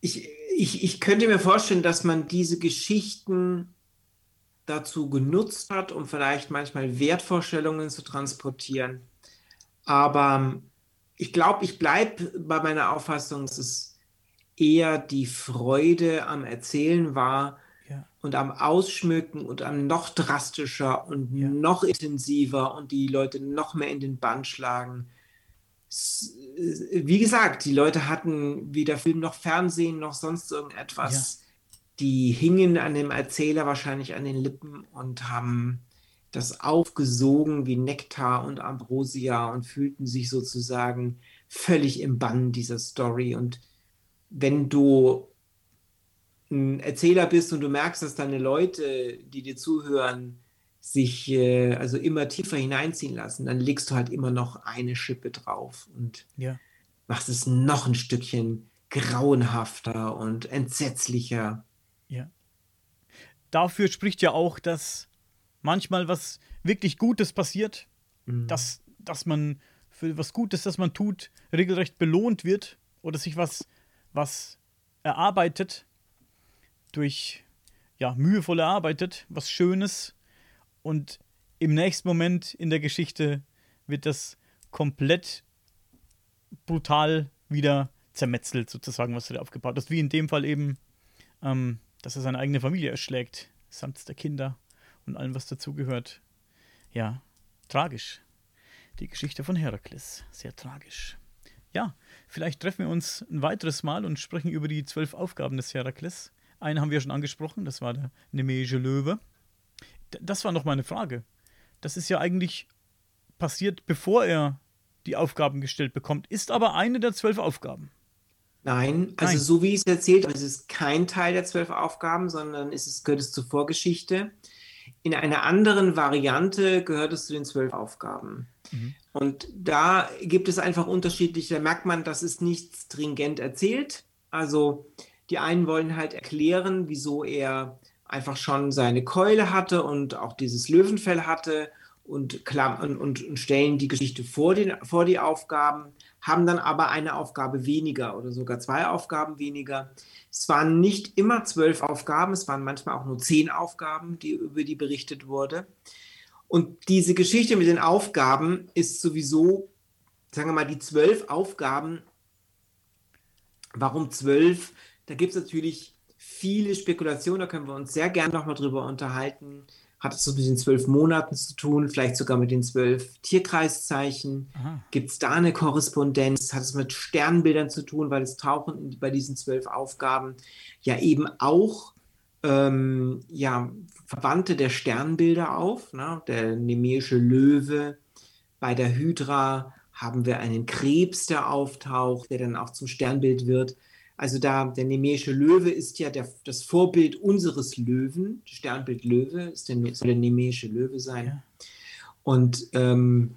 S2: Ich, ich, ich könnte mir vorstellen, dass man diese Geschichten dazu genutzt hat, um vielleicht manchmal Wertvorstellungen zu transportieren. Aber ich glaube, ich bleibe bei meiner Auffassung, dass es eher die Freude am Erzählen war ja. und am Ausschmücken und am noch drastischer und ja. noch intensiver und die Leute noch mehr in den Bann schlagen. Wie gesagt, die Leute hatten weder Film noch Fernsehen noch sonst irgendetwas. Ja die hingen an dem Erzähler wahrscheinlich an den Lippen und haben das aufgesogen wie Nektar und Ambrosia und fühlten sich sozusagen völlig im Bann dieser Story. Und wenn du ein Erzähler bist und du merkst, dass deine Leute, die dir zuhören, sich äh, also immer tiefer hineinziehen lassen, dann legst du halt immer noch eine Schippe drauf und ja. machst es noch ein Stückchen grauenhafter und entsetzlicher.
S1: Ja. Dafür spricht ja auch, dass manchmal was wirklich Gutes passiert, mhm. dass, dass man für was Gutes, das man tut, regelrecht belohnt wird oder sich was, was erarbeitet, durch ja, mühevoll erarbeitet, was Schönes und im nächsten Moment in der Geschichte wird das komplett brutal wieder zermetzelt, sozusagen, was du da aufgebaut hast. Wie in dem Fall eben ähm, dass er seine eigene Familie erschlägt, samt der Kinder und allem, was dazugehört. Ja, tragisch. Die Geschichte von Herakles, sehr tragisch. Ja, vielleicht treffen wir uns ein weiteres Mal und sprechen über die zwölf Aufgaben des Herakles. Einen haben wir schon angesprochen, das war der Nemeische Löwe. Das war noch meine Frage. Das ist ja eigentlich passiert, bevor er die Aufgaben gestellt bekommt, ist aber eine der zwölf Aufgaben.
S2: Nein, also Nein. so wie ich es erzählt habe, es ist kein Teil der zwölf Aufgaben, sondern ist es, gehört es zur Vorgeschichte. In einer anderen Variante gehört es zu den zwölf Aufgaben. Mhm. Und da gibt es einfach unterschiedliche, da merkt man, das ist nicht stringent erzählt. Also die einen wollen halt erklären, wieso er einfach schon seine Keule hatte und auch dieses Löwenfell hatte und, und, und, stellen die Geschichte vor, den, vor die Aufgaben haben dann aber eine Aufgabe weniger oder sogar zwei Aufgaben weniger. Es waren nicht immer zwölf Aufgaben, es waren manchmal auch nur zehn Aufgaben, die, über die berichtet wurde. Und diese Geschichte mit den Aufgaben ist sowieso, sagen wir mal, die zwölf Aufgaben. Warum zwölf? Da gibt es natürlich viele Spekulationen, da können wir uns sehr gern nochmal drüber unterhalten hat es mit den zwölf Monaten zu tun, vielleicht sogar mit den zwölf Tierkreiszeichen? Gibt es da eine Korrespondenz? Hat es mit Sternbildern zu tun, weil es tauchen bei diesen zwölf Aufgaben ja eben auch ähm, ja, Verwandte der Sternbilder auf. Ne? Der nemeische Löwe, bei der Hydra haben wir einen Krebs, der auftaucht, der dann auch zum Sternbild wird. Also da der nemeische Löwe ist ja der, das Vorbild unseres Löwen, Sternbild Löwe ist der, soll der nemeische Löwe sein. Ja. Und ähm,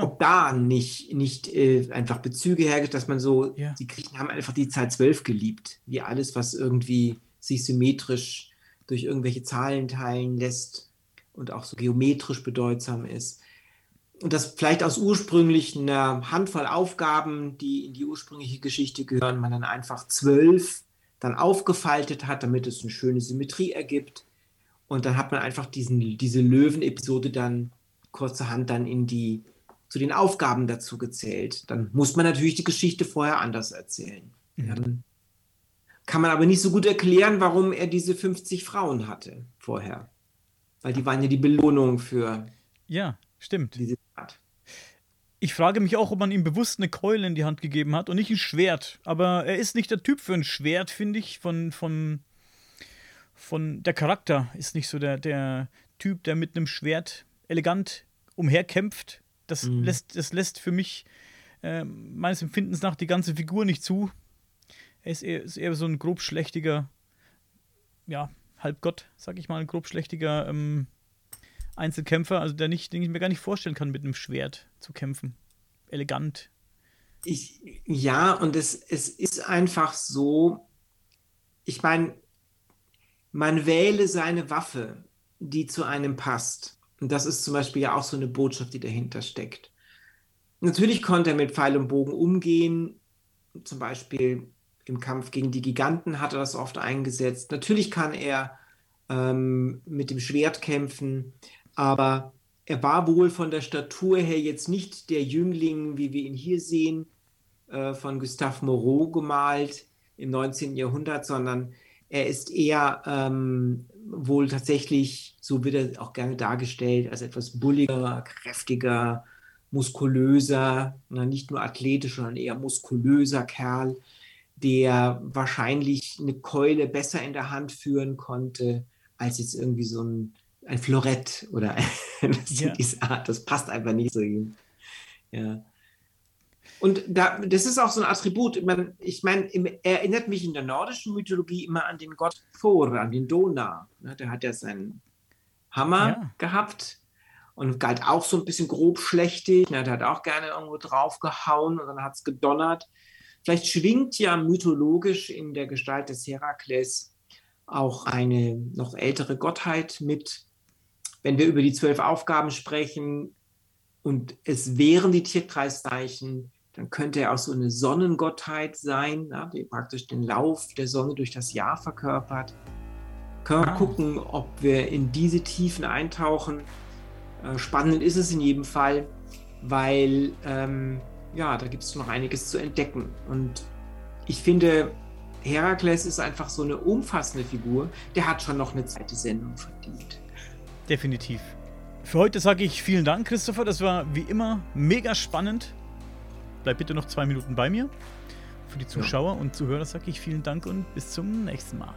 S2: ob da nicht, nicht äh, einfach Bezüge hergestellt, dass man so, ja. die Griechen haben einfach die Zahl 12 geliebt, wie alles, was irgendwie sich symmetrisch durch irgendwelche Zahlen teilen lässt und auch so geometrisch bedeutsam ist und das vielleicht aus ursprünglich einer Handvoll Aufgaben, die in die ursprüngliche Geschichte gehören, man dann einfach zwölf dann aufgefaltet hat, damit es eine schöne Symmetrie ergibt. Und dann hat man einfach diesen, diese Löwen-Episode dann kurzerhand dann in die, zu den Aufgaben dazu gezählt. Dann muss man natürlich die Geschichte vorher anders erzählen. Mhm. Dann kann man aber nicht so gut erklären, warum er diese 50 Frauen hatte vorher. Weil die waren ja die Belohnung für
S1: ja, Stimmt. Ich frage mich auch, ob man ihm bewusst eine Keule in die Hand gegeben hat und nicht ein Schwert. Aber er ist nicht der Typ für ein Schwert, finde ich. Von, von, von der Charakter ist nicht so der, der Typ, der mit einem Schwert elegant umherkämpft. Das, mhm. lässt, das lässt für mich äh, meines Empfindens nach die ganze Figur nicht zu. Er ist eher, ist eher so ein grobschlächtiger, ja, Halbgott, sag ich mal, ein grobschlächtiger ähm, Einzelkämpfer, also der nicht, den ich mir gar nicht vorstellen kann, mit einem Schwert zu kämpfen. Elegant.
S2: Ich, ja, und es, es ist einfach so, ich meine, man wähle seine Waffe, die zu einem passt. Und das ist zum Beispiel ja auch so eine Botschaft, die dahinter steckt. Natürlich konnte er mit Pfeil und Bogen umgehen, zum Beispiel im Kampf gegen die Giganten hat er das oft eingesetzt. Natürlich kann er ähm, mit dem Schwert kämpfen, aber er war wohl von der Statur her jetzt nicht der Jüngling, wie wir ihn hier sehen, äh, von Gustave Moreau gemalt im 19. Jahrhundert, sondern er ist eher ähm, wohl tatsächlich, so wird er auch gerne dargestellt, als etwas bulliger, kräftiger, muskulöser, nicht nur athletisch, sondern eher muskulöser Kerl, der wahrscheinlich eine Keule besser in der Hand führen konnte, als jetzt irgendwie so ein, ein Florett oder ja. diese Art. Das passt einfach nicht so ihm. Ja. Und da, das ist auch so ein Attribut. Ich meine, er erinnert mich in der nordischen Mythologie immer an den Gott Thor, an den Donau. Ne, der hat ja seinen Hammer ja. gehabt und galt auch so ein bisschen grob schlechtig. Ne, der hat auch gerne irgendwo drauf gehauen und dann hat es gedonnert. Vielleicht schwingt ja mythologisch in der Gestalt des Herakles auch eine noch ältere Gottheit mit. Wenn wir über die zwölf Aufgaben sprechen und es wären die Tierkreiszeichen, dann könnte er auch so eine Sonnengottheit sein, die praktisch den Lauf der Sonne durch das Jahr verkörpert. Können wir ah. gucken, ob wir in diese Tiefen eintauchen. Äh, spannend ist es in jedem Fall, weil ähm, ja, da gibt es noch einiges zu entdecken. Und ich finde, Herakles ist einfach so eine umfassende Figur. Der hat schon noch eine zweite Sendung verdient.
S1: Definitiv. Für heute sage ich vielen Dank, Christopher. Das war wie immer mega spannend bleib bitte noch zwei Minuten bei mir. Für die Zuschauer ja. und Zuhörer sage ich vielen Dank und bis zum nächsten Mal.